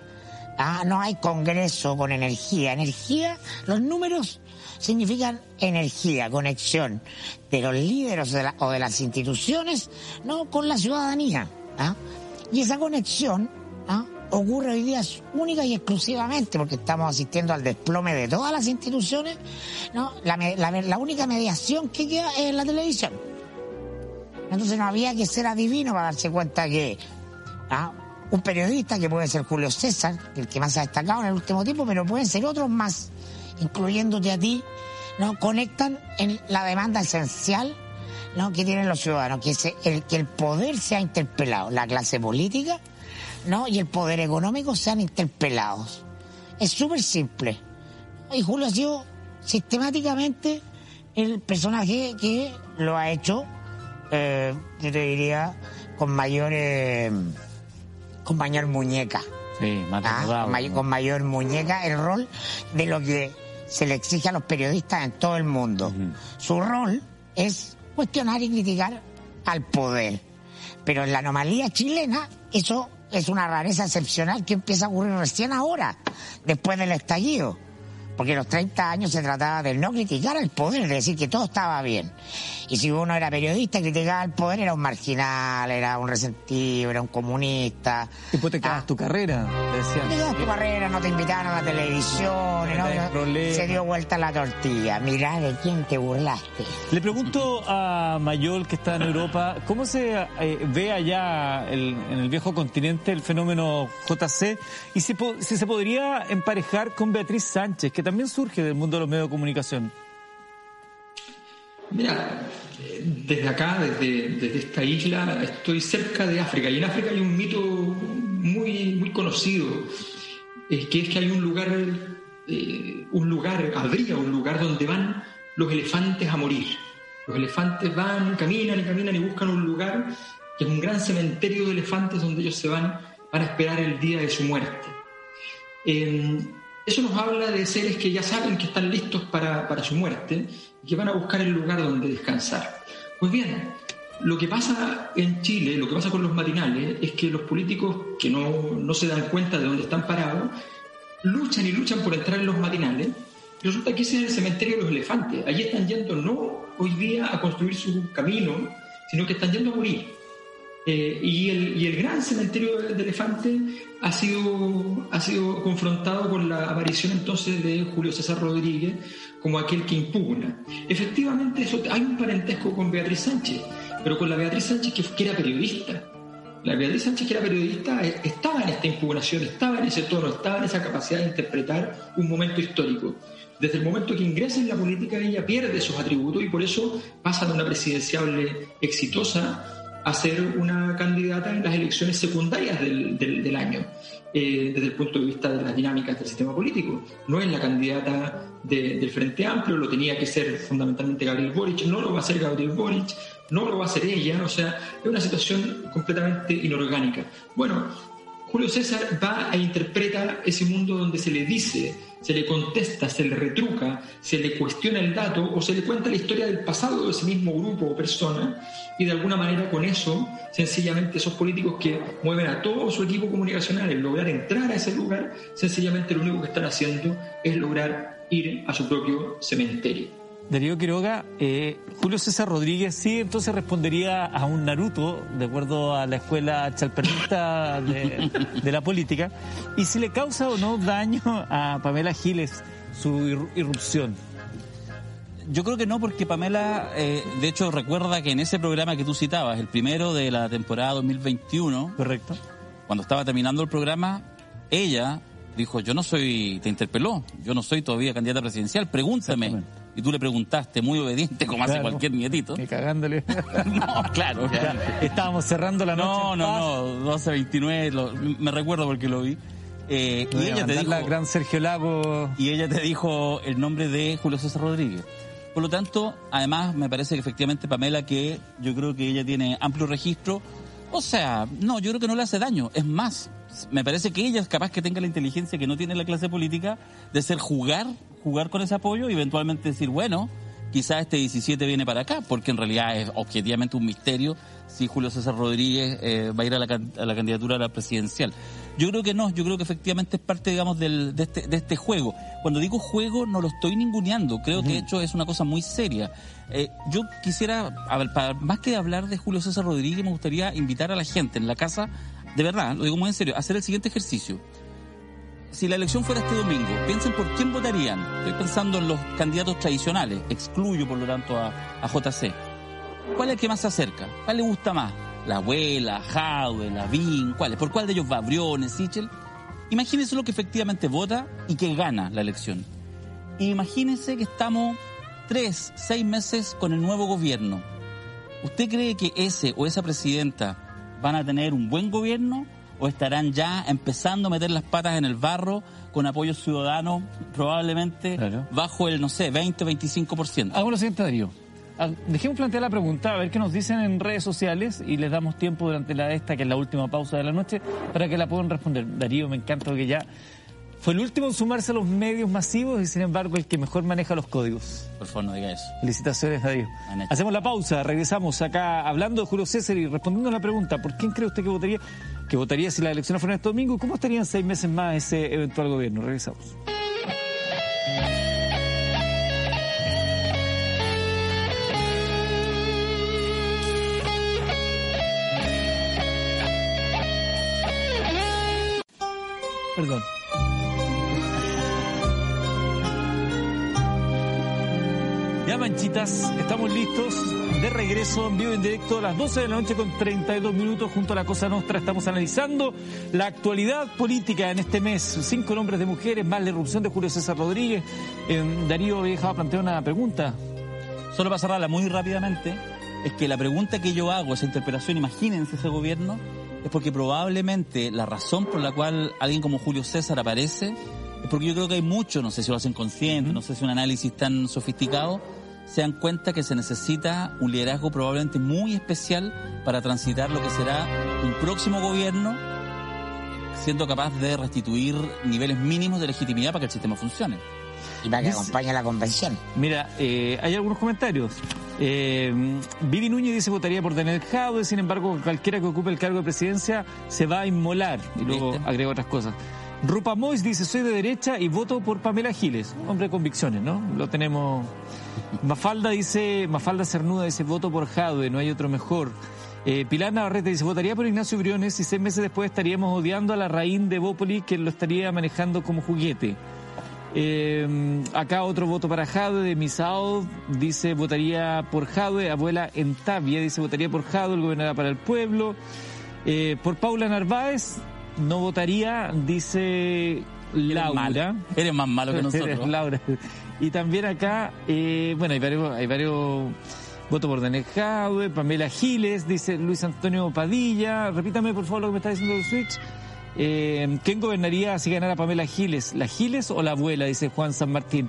¿ah? no hay congreso con energía. Energía, los números significan energía, conexión de los líderes de la- o de las instituciones no con la ciudadanía. ¿ah? Y esa conexión ¿ah? Ocurre hoy día única y exclusivamente porque estamos asistiendo al desplome de todas las instituciones. ¿no? La, la- única mediación que queda es la televisión. Entonces no había que ser adivino para darse cuenta que ¿ah? un periodista, que puede ser Julio César, el que más ha destacado en el último tiempo, pero pueden ser otros más, incluyéndote a ti, ¿no? conectan en la demanda esencial ¿no? que tienen los ciudadanos, que, el, que el poder sea interpelado, la clase política ¿no? y el poder económico sean interpelados. Es súper simple. Y Julio ha sido sistemáticamente el personaje que lo ha hecho, eh, yo te diría, con mayor, eh, con mayor muñeca. sí, más Ah, con mayor muñeca el rol de lo que se le exige a los periodistas en todo el mundo. Su rol es cuestionar y criticar al poder. Pero en la anomalía chilena, eso es una rareza excepcional que empieza a ocurrir recién ahora, después del estallido. Porque los 30 años se trataba de no criticar al poder, de decir que todo estaba bien. Y si uno era periodista y criticaba al poder, era un marginal, era un resentido, era un comunista. Después te acabas Ah. tu carrera, decían. Te quedas tu carrera, no te invitaron a la televisión, No ¿no? se dio vuelta la tortilla. Mirá de quién te burlaste. Le pregunto a Mayol, que está en Europa, ¿cómo se eh, ve allá el- en el viejo continente el fenómeno JC? Y si, po- si se podría emparejar con Beatriz Sánchez, que también surge del mundo de los medios de comunicación. Mira, eh, desde acá, desde, desde esta isla, estoy cerca de África y en África hay un mito muy, muy conocido, eh, que es que hay un lugar, eh, un lugar, habría un lugar donde van los elefantes a morir. Los elefantes van, caminan y caminan y buscan un lugar que es un gran cementerio de elefantes donde ellos se van van a esperar el día de su muerte. Eso nos habla de seres que ya saben que están listos para, para su muerte y que van a buscar el lugar donde descansar. Pues bien, lo que pasa en Chile, lo que pasa con los matinales, es que los políticos que no, no, se dan cuenta de dónde están parados, luchan y luchan por entrar en los matinales. Resulta que ese es el cementerio de los elefantes. Allí están yendo no hoy día a construir su camino, sino que están yendo a morir. Eh, y, el, y, el, gran cementerio de elefantes ha sido, ha sido confrontado con la aparición entonces de Julio César Rodríguez como aquel que impugna. Efectivamente, eso, hay un parentesco con Beatriz Sánchez, pero con la Beatriz Sánchez que, que era periodista. La Beatriz Sánchez, que era periodista, eh, estaba en esta impugnación, estaba en ese tono, estaba en esa capacidad de interpretar un momento histórico. Desde el momento que ingresa en la política, ella pierde sus atributos y por eso pasa de una presidenciable exitosa a ser una candidata en las elecciones secundarias del, del, año, eh, desde el punto de vista de las dinámicas del sistema político. No es la candidata de, del Frente Amplio, lo tenía que ser fundamentalmente Gabriel Boric, no lo va a ser Gabriel Boric, no lo va a ser ella, o sea, es una situación completamente inorgánica. Bueno, Julio César va e interpreta ese mundo donde se le dice, se le contesta, se le retruca, se le cuestiona el dato o se le cuenta la historia del pasado de ese mismo grupo o persona y de alguna manera con eso, sencillamente esos políticos que mueven a todo su equipo comunicacional en lograr entrar a ese lugar, sencillamente lo único que están haciendo es lograr ir a su propio cementerio. Darío Quiroga, eh, Julio César Rodríguez sí entonces respondería a un Naruto, de acuerdo a la escuela chalpernista de, de, la política, y si le causa o no daño a Pamela Giles su irrupción. Yo creo que no, porque Pamela, eh, de hecho, recuerda que en ese programa que tú citabas, el primero de la temporada 2021, correcto, cuando estaba terminando el programa, ella dijo, yo no soy, te interpeló, yo no soy todavía candidata presidencial, pregúntame. Y tú le preguntaste, muy obediente, como claro. hace cualquier nietito. Y cagándole. no, claro. Ya, estábamos cerrando la noche. No, no, no, 12.29, lo, me recuerdo porque lo vi. Eh, y ella te dijo. La gran Sergio Lago. Y ella te dijo el nombre de Julio César Rodríguez. Por lo tanto, además, me parece que efectivamente Pamela, que yo creo que ella tiene amplio registro. O sea, no, yo creo que no le hace daño. Es más, me parece que ella es capaz que tenga la inteligencia que no tiene la clase política de ser jugar, jugar con ese apoyo y eventualmente decir, bueno, quizás este 17 viene para acá, porque en realidad es objetivamente un misterio si Julio César Rodríguez eh, va a ir a la, a la, candidatura a la presidencial. Yo creo que no, yo creo que efectivamente es parte, digamos, del, de, este, de este juego. Cuando digo juego no lo estoy ninguneando, creo uh -huh. que de hecho es una cosa muy seria. Eh, yo quisiera, a ver, para, más que hablar de Julio César Rodríguez, me gustaría invitar a la gente en la casa, de verdad, lo digo muy en serio, a hacer el siguiente ejercicio si la elección fuera este domingo, piensen por quién votarían. Estoy pensando en los candidatos tradicionales, excluyo por lo tanto a, a JC. ¿Cuál es el que más se acerca? ¿Cuál le gusta más? ¿La abuela, Jadwe, Lavín? ¿Cuál es? ¿Por cuál de ellos va? ¿Briones, Sichel? Imagínense lo que efectivamente vota y que gana la elección. Imagínense que estamos tres, seis meses con el nuevo gobierno. ¿Usted cree que ese o esa presidenta van a tener un buen gobierno o estarán ya empezando a meter las patas en el barro con apoyo ciudadano probablemente claro. bajo el, no sé, 20-25%. Hago lo siguiente, Darío. Ah, dejemos plantear la pregunta, a ver qué nos dicen en redes sociales y les damos tiempo durante la esta, que es la última pausa de la noche, para que la puedan responder. Darío, me encanta porque ya fue el último en sumarse a los medios masivos y sin embargo el que mejor maneja los códigos. Por favor, no diga eso. Felicitaciones, Darío. Hacemos la pausa, regresamos acá hablando de Julio César y respondiendo a la pregunta, ¿por quién cree usted que votaría? Que votaría si las elecciones fueran este domingo? ¿Cómo estarían seis meses más ese eventual gobierno? Regresamos. Perdón. Manchitas, estamos listos de regreso en vivo en directo a las 12 de la noche con 32 minutos junto a la Cosa Nostra. Estamos analizando la actualidad política en este mes. Cinco nombres de mujeres, más la irrupción de Julio César Rodríguez. Eh, Darío había dejado plantear una pregunta. Solo para cerrarla muy rápidamente, es que la pregunta que yo hago, esa interpelación, imagínense ese gobierno, es porque probablemente la razón por la cual alguien como Julio César aparece es porque yo creo que hay mucho, no sé si lo hacen consciente, no sé si un análisis tan sofisticado, se dan cuenta que se necesita un liderazgo probablemente muy especial para transitar lo que será un próximo gobierno siendo capaz de restituir niveles mínimos de legitimidad para que el sistema funcione. Y para que Dice- acompañe la convención. Mira, eh, hay algunos comentarios. Eh, Vivi Núñez dice votaría por Daniel Jadwe, sin embargo, cualquiera que ocupe el cargo de presidencia se va a inmolar. Y luego agrega otras cosas. Rupa Mois dice soy de derecha y voto por Pamela Giles. Hombre de convicciones, ¿no? Lo tenemos. Mafalda dice, Mafalda Cernuda dice voto por Jadwe, no hay otro mejor. Eh, Pilar Navarrete dice votaría por Ignacio Briones y seis meses después estaríamos odiando a la raíz de Bópoli que lo estaría manejando como juguete. Eh, acá otro voto para Jadwe de Misao, dice votaría por Jadwe, abuela Entavia, dice votaría por Jadwe, el gobernador para el pueblo. Eh, por Paula Narváez, no votaría, dice Laura. Eres más malo que nosotros. Laura. Y también acá, eh, bueno, hay varios, hay varios votos por Daniel Pamela Giles, dice Luis Antonio Padilla. Repítame por favor lo que me está diciendo el Switch. Eh, ¿Quién gobernaría si ganara Pamela Giles? ¿La Giles o la abuela? Dice Juan San Martín.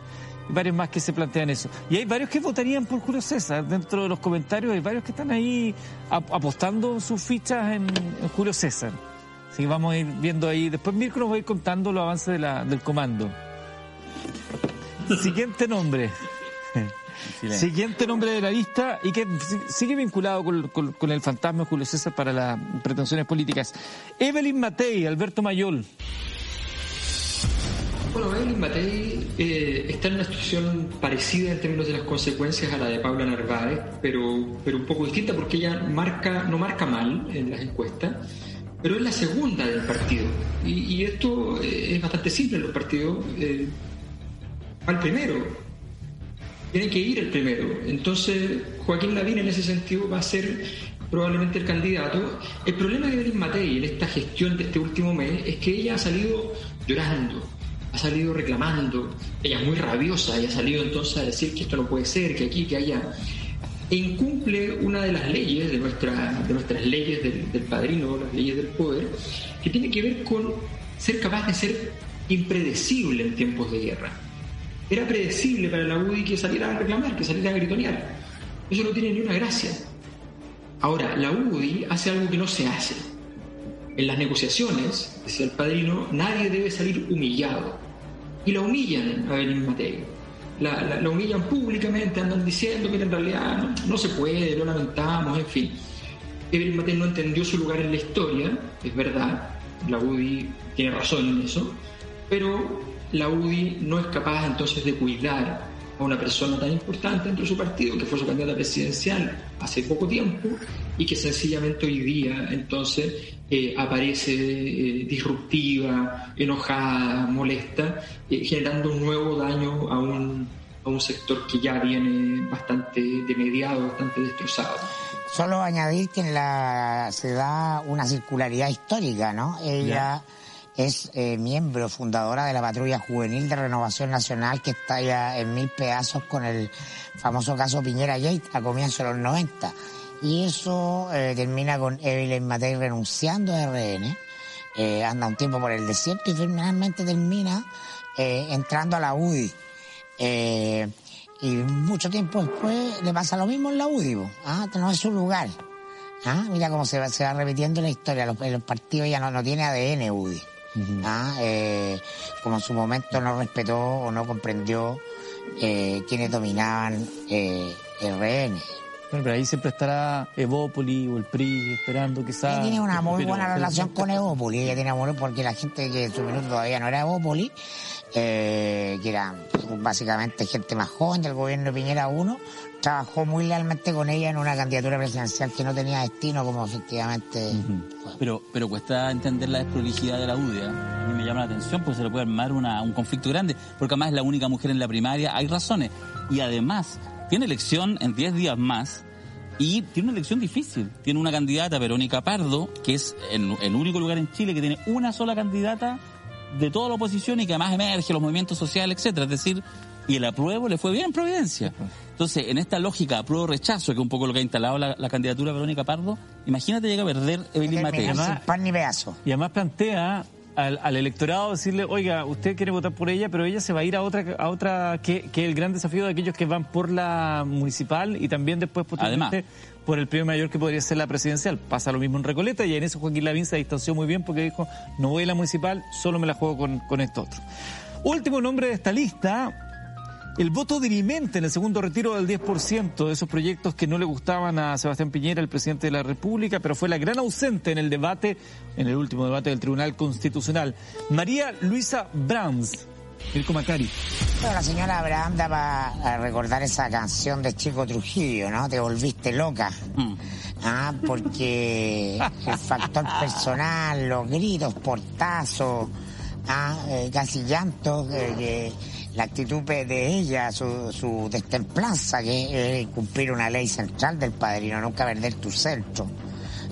Y varios más que se plantean eso. Y hay varios que votarían por Julio César. Dentro de los comentarios hay varios que están ahí ap- apostando sus fichas en, en Julio César. Así que vamos a ir viendo ahí. Después Mirko nos va a ir contando los avances de la- del comando. Siguiente nombre. Silencio. Siguiente nombre de la lista y que si- sigue vinculado con, con- con el fantasma Julio César para las pretensiones políticas. Evelyn Matei, Alberto Mayol. Bueno, Evelyn Matei eh, está en una situación parecida en términos de las consecuencias a la de Paula Narváez, pero, pero un poco distinta porque ella marca, no marca mal en las encuestas, pero es la segunda del partido. Y, y esto eh, es bastante simple en los partidos. Eh, va el primero. Tiene que ir el primero. Entonces, Joaquín Lavín en ese sentido va a ser probablemente el candidato. El problema de Evelyn Matei en esta gestión de este último mes es que ella ha salido llorando, ha salido reclamando, ella es muy rabiosa, ella ha salido entonces a decir que esto no puede ser, que aquí, que allá. Incumple una de las leyes, de, nuestra, de nuestras leyes del, padrino, las leyes del poder, que tiene que ver con ser capaz de ser impredecible en tiempos de guerra. Era predecible para la UDI que saliera a reclamar, que saliera a gritonear. Eso no tiene ni una gracia. Ahora, la UDI hace algo que no se hace. En las negociaciones, decía el padrino, nadie debe salir humillado. Y la humillan a Evelyn Matei. La, la- la humillan públicamente, andan diciendo que en realidad no, no se puede, lo lamentamos, en fin. Evelyn Matei no entendió su lugar en la historia, es verdad, la UDI tiene razón en eso, pero la UDI no es capaz entonces de cuidar a una persona tan importante dentro de su partido, que fue su candidata presidencial hace poco tiempo, y que sencillamente hoy día entonces eh, aparece eh, disruptiva, enojada, molesta, eh, generando un nuevo daño a un, a un sector que ya viene bastante demediado, bastante destrozado. Solo añadir que en la, se da una circularidad histórica, ¿no? Ella es eh, miembro fundadora de la patrulla juvenil de Renovación Nacional que está ya en mil pedazos con el famoso caso Piñera Gate a comienzos de los 90. Y eso eh, termina con Evelyn Matei renunciando a RN, eh, anda un tiempo por el desierto y finalmente termina entrando a la UDI. Y mucho tiempo después le pasa lo mismo en la UDI, ah, no es su lugar. Ah, mira cómo se va, se va repitiendo la historia, los, los partidos ya no, no tiene ADN UDI. Ah, eh, como en su momento no respetó o no comprendió eh, quienes dominaban eh, RN. Bueno, pero ahí siempre estará Evópoli o el PRI esperando quizás. Ella tiene una muy buena relación con Evópoli. Ella tiene amor porque la gente que en su minuto todavía no era Evópoli, eh, que era básicamente gente más joven del gobierno de Piñera 1, trabajó muy lealmente con ella en una candidatura presidencial que no tenía destino como efectivamente fue. Pero, pero cuesta entender la desprolijidad de la UDI. ¿eh? A mí me llama la atención, pues se le puede armar una- un conflicto grande, porque además es la única mujer en la primaria, hay razones. Y además, tiene elección en 10 días más y tiene una elección difícil. Tiene una candidata, Verónica Pardo, que es el, el único lugar en Chile que tiene una sola candidata de toda la oposición y que además emerge los movimientos sociales, etcétera. Es decir, y el apruebo le fue bien en Providencia. Entonces, en esta lógica apruebo-rechazo, que es un poco lo que ha instalado la, la candidatura de Verónica Pardo, imagínate llega a perder Evelyn Matei. Terminar sin pan ni pedazo. Y además plantea al, al, electorado decirle, oiga, usted quiere votar por ella, pero ella se va a ir a otra, a otra que, que el gran desafío de aquellos que van por la municipal y también después posteriormente por el premio mayor que podría ser la presidencial. Pasa lo mismo en Recoleta y en eso Joaquín Lavín se distanció muy bien porque dijo, no voy a la municipal, solo me la juego con, con esto otro. Último nombre de esta lista, el voto dirimente en el segundo retiro del 10% de esos proyectos que no le gustaban a Sebastián Piñera, el presidente de la República, pero fue la gran ausente en el debate, en el último debate del Tribunal Constitucional. María Luisa Brands. Mirko Macari. Bueno, la señora Abraham daba a recordar esa canción de Chico Trujillo, ¿no? Te volviste loca. Mm. Ah, porque el factor personal, los gritos, portazos, ah, eh, casi llantos, eh, la actitud de ella, su, su destemplanza, que es cumplir una ley central del padrino, nunca perder tu centro,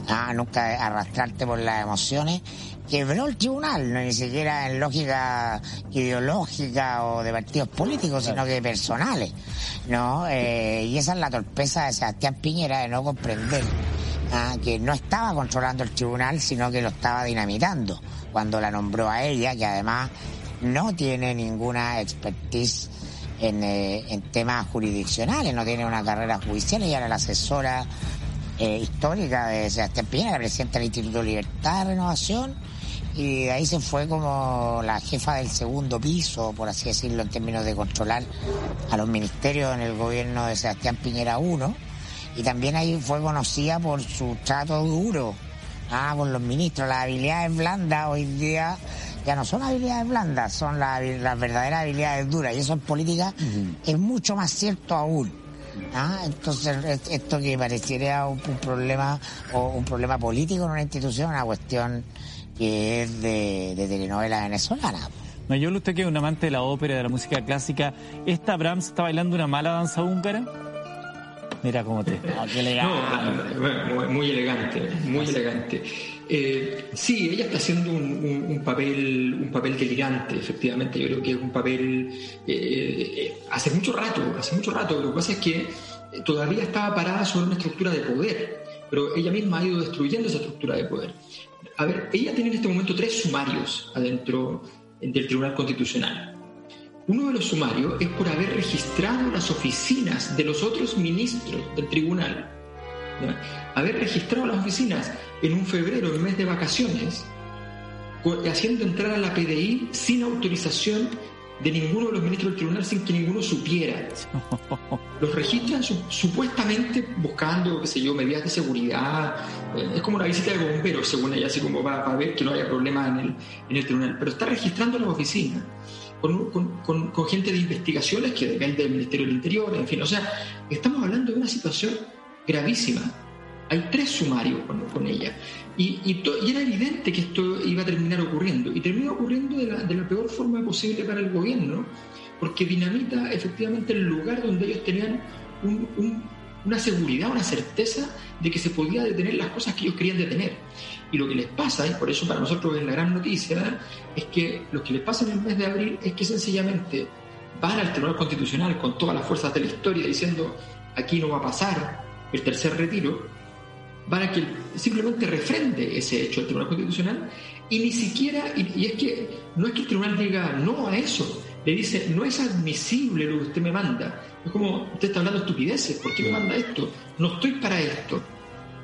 ah, nunca arrastrarte por las emociones, quebró el tribunal, no ni siquiera en lógica ideológica o de partidos políticos, sino que personales, ¿no? Eh, y esa es la torpeza de Sebastián Piñera de no comprender ah, que no estaba controlando el tribunal, sino que lo estaba dinamitando cuando la nombró a ella, que además no tiene ninguna expertise en, eh, en temas jurisdiccionales, no tiene una carrera judicial, ella era la asesora eh, histórica de Sebastián Piñera, la presidenta del Instituto Libertad de Renovación, y de ahí se fue como la jefa del segundo piso, por así decirlo, en términos de controlar a los ministerios en el gobierno de Sebastián Piñera I, y también ahí fue conocida por su trato duro ah, con los ministros, las habilidades blandas hoy día ya no son habilidades blandas, son las, verdaderas habilidades duras. Y eso en política es mucho más cierto aún. ¿ah? Entonces, esto que pareciera un, problema o un problema político en una institución, una cuestión que es de, telenovela venezolana. Mayor, usted que es un amante de la ópera, de la música clásica, ¿esta Brahms está bailando una mala danza húngara? Mira cómo te... No, muy elegante, muy elegante. Eh, sí, ella está haciendo un, papel un papel delirante, efectivamente. Yo creo que es un papel eh, eh, hace mucho rato, hace mucho rato. Lo que pasa es que todavía estaba parada sobre una estructura de poder, pero ella misma ha ido destruyendo esa estructura de poder. A ver, ella tiene en este momento tres sumarios adentro del Tribunal Constitucional. Uno de los sumarios es por haber registrado las oficinas de los otros ministros del tribunal haber registrado las oficinas en un febrero, en mes de vacaciones, haciendo entrar a la PDI sin autorización de ninguno de los ministros del tribunal, sin que ninguno supiera. Los registran supuestamente buscando, qué sé yo, medidas de seguridad. Eh, es como una visita de bomberos, según ella, así como va a ver que no haya problema en el, en el tribunal. Pero está registrando las oficinas. Con, con, con, gente de investigaciones que depende del Ministerio del Interior, en fin, o sea, estamos hablando de una situación gravísima. Hay tres sumarios con, ella. Y, era evidente que esto iba a terminar ocurriendo. Y terminó ocurriendo de la, de la peor forma posible para el gobierno, porque dinamita efectivamente el lugar donde ellos tenían una seguridad, una certeza de que se podía detener las cosas que ellos querían detener. Y lo que les pasa, y por eso para nosotros es la gran noticia, es que lo que les pasa en el mes de abril es que sencillamente van al Tribunal Constitucional con todas las fuerzas de la historia diciendo aquí no va a pasar, el tercer retiro, para que simplemente refrende ese hecho el Tribunal Constitucional y ni siquiera, y, es que no es que el tribunal diga no a eso, le dice no es admisible lo que usted me manda. Es como, usted está hablando de estupideces, ¿por qué me manda esto? No estoy para esto.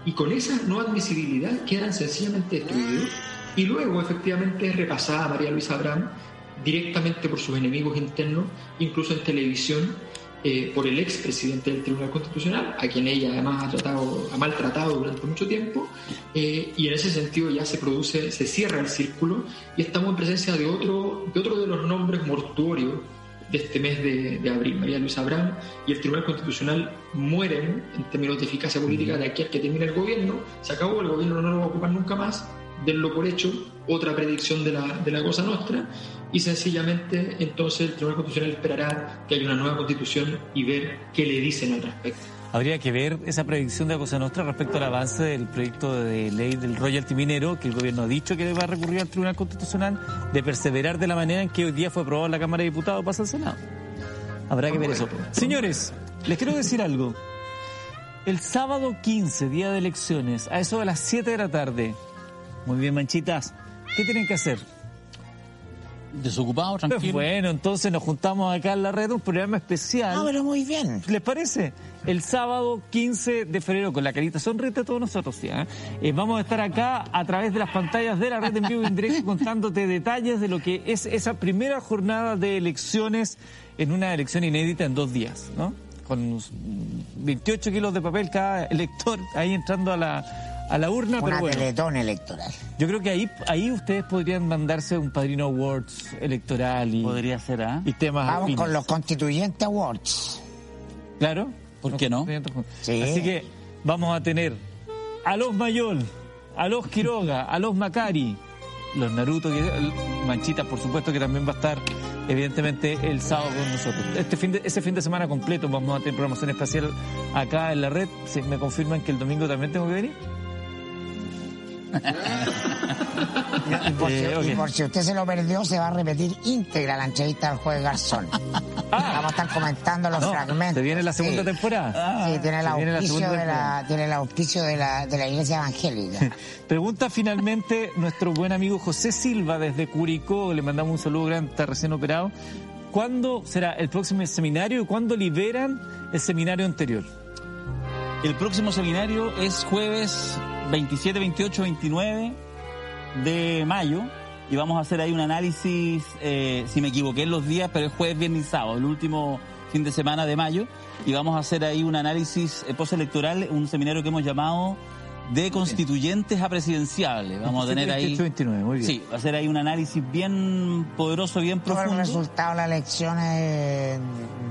Y con esa no admisibilidad quedan sencillamente destruidos. Y luego, efectivamente, es repasada María Luisa Abraham directamente por sus enemigos internos, incluso en televisión, eh, por el expresidente del Tribunal Constitucional, a quien ella además ha maltratado durante mucho tiempo, eh, y en ese sentido ya se produce, se cierra el círculo y estamos en presencia de otro de, otro de los nombres mortuorios de este mes de, abril, María Luisa Abraham, y el Tribunal Constitucional mueren en términos de eficacia política de aquí a que termine el gobierno, se acabó, el gobierno no lo va a ocupar nunca más, denlo por hecho, otra predicción de la, de la cosa nuestra, y sencillamente entonces el Tribunal Constitucional esperará que haya una nueva constitución y ver qué le dicen al respecto. Habría que ver esa predicción de la Cosa Nostra respecto al avance del proyecto de ley del royalty minero, que el gobierno ha dicho que va a recurrir al Tribunal Constitucional, de perseverar de la manera en que hoy día fue aprobado en la Cámara de Diputados, pasa al Senado. Habrá que ver eso. Señores, les quiero decir algo. El sábado 15, día de elecciones, a eso de las 7 de la tarde, muy bien, manchitas, ¿qué tienen que hacer? Desocupado, tranquilo. Bueno, entonces nos juntamos acá en la red, un programa especial. Ah, pero muy bien. ¿Les parece? El sábado 15 de febrero, con la carita sonrita a todos nosotros, ¿ya? Eh, vamos a estar acá a través de las pantallas de la red en vivo y en directo contándote detalles de lo que es esa primera jornada de elecciones en una elección inédita en dos días, ¿no? Con unos 28 kilos de papel cada elector ahí entrando a la, a la urna, Una pero bueno. teletón electoral. Yo creo que ahí, ahí ustedes podrían mandarse un Padrino Awards electoral y, Podría ser, ¿ah? y temas Vamos afines. con los constituyentes awards. Claro. ¿Por qué no? Sí. Así que vamos a tener a los Mayol, a los Quiroga, a los Macari, los Naruto, Manchitas, por supuesto, que también va a estar, evidentemente, el sábado con nosotros. Este fin de, ese fin de semana completo vamos a tener programación espacial acá en la red. ¿Se- ¿Me confirman que el domingo también tengo que venir? Y por, si, Eh, ok. y por si usted se lo perdió, se va a repetir íntegra la entrevista del juez Garzón. Vamos a estar comentando los Ah. No, fragmentos. ¿Se viene la segunda Sí. temporada? Sí, tiene el auspicio, segunda de la, tiene el auspicio de la, de la iglesia evangélica. Pregunta finalmente nuestro buen amigo José Silva desde Curicó, le mandamos un saludo grande, está recién operado. ¿Cuándo será el próximo seminario y cuándo liberan el seminario anterior? El próximo seminario es jueves 27, 28, 29 de mayo y vamos a hacer ahí un análisis, eh, si me equivoqué en los días, pero es jueves, viernes y sábado, el último fin de semana de mayo y vamos a hacer ahí un análisis eh, postelectoral, un seminario que hemos llamado de constituyentes a presidenciables. Vamos a tener ahí... 28, 29, muy bien. Sí, va a ser ahí un análisis bien poderoso, bien Todo el profundo. resultado de las elecciones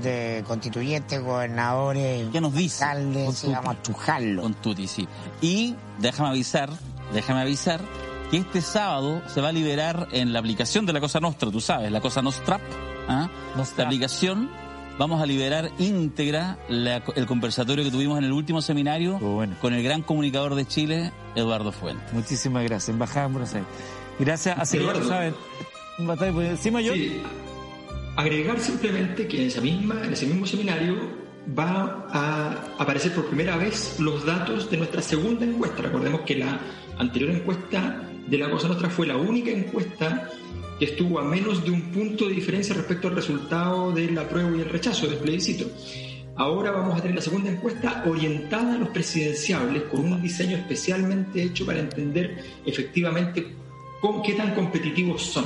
de constituyentes, gobernadores, ¿Qué nos dice? alcaldes, sí, vamos a chujarlo. Con Tuti, sí. Y déjame avisar, déjame avisar que este sábado se va a liberar en la aplicación de la Cosa Nostra, tú sabes, la Cosa Nostra, ¿ah? Nostra. la aplicación, vamos a liberar íntegra la- el conversatorio que tuvimos en el último seminario Oh, bueno. con el gran comunicador de Chile, Eduardo Fuentes. Muchísimas gracias, Embajada en Buenos Aires. Gracias, lo Eduardo. pues, ¿Sí, mayor? Sí. Agregar simplemente que en, esa misma, en ese mismo seminario va a aparecer por primera vez los datos de nuestra segunda encuesta. Recordemos que la anterior encuesta de la Cosa Nostra fue la única encuesta que estuvo a menos de un punto de diferencia respecto al resultado del apruebo y el rechazo del plebiscito. Ahora vamos a tener la segunda encuesta orientada a los presidenciables con un diseño especialmente hecho para entender efectivamente con qué tan competitivos son.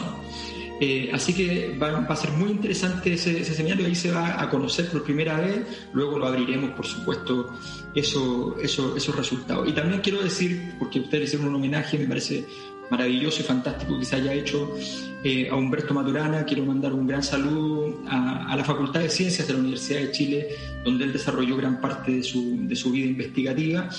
Eh, así que va, a ser muy interesante ese, ese seminario, ahí se va a conocer por primera vez, luego lo abriremos, por supuesto, eso, eso, esos resultados. Y también quiero decir, porque ustedes hicieron un homenaje, me parece maravilloso y fantástico que se haya hecho eh, a Humberto Maturana, quiero mandar un gran saludo a, a la Facultad de Ciencias de la Universidad de Chile, donde él desarrolló gran parte de su, de su vida investigativa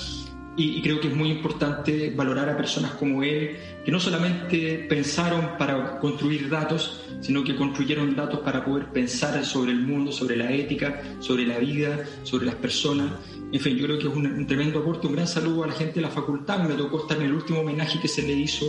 y, creo que es muy importante valorar a personas como él, que no solamente pensaron para construir datos, sino que construyeron datos para poder pensar sobre el mundo, sobre la ética, sobre la vida, sobre las personas. En fin, yo creo que es un, un tremendo aporte, un gran saludo a la gente de la facultad. Me tocó estar en el último homenaje que se le hizo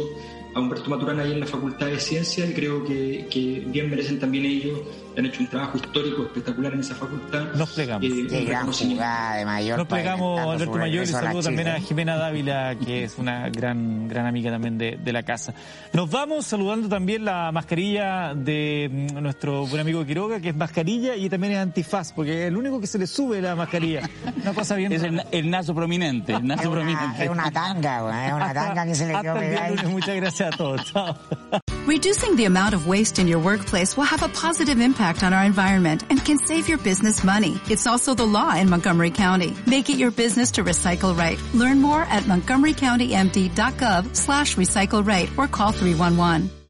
a Humberto Maturana ahí en la Facultad de Ciencias y creo que, que bien merecen también ellos, han hecho un trabajo histórico espectacular en esa facultad. Nos plegamos. Eh, Qué gran jugada de Mayor. Nos plegamos Alberto Mayor y regreso a saludo también a. Jimena Dávila, que es una gran, gran amiga también de, de la casa. Nos vamos saludando también la mascarilla de mm, nuestro buen amigo Quiroga, que es mascarilla y también es antifaz, porque es el único que se le sube la mascarilla. Una cosa bien. Es el, el nazo prominente, el Es nazo una, prominente. es una tanga, güey, es una tanga que se le quedó pegada. Muchas gracias a todos. Chao. Reducing the amount of waste in your workplace will have a positive impact on our environment and can save your business money. It's also the law in Montgomery County. Make it your business to recycle right. Learn more at montgomerycountymd.gov slash recycle right or call 311.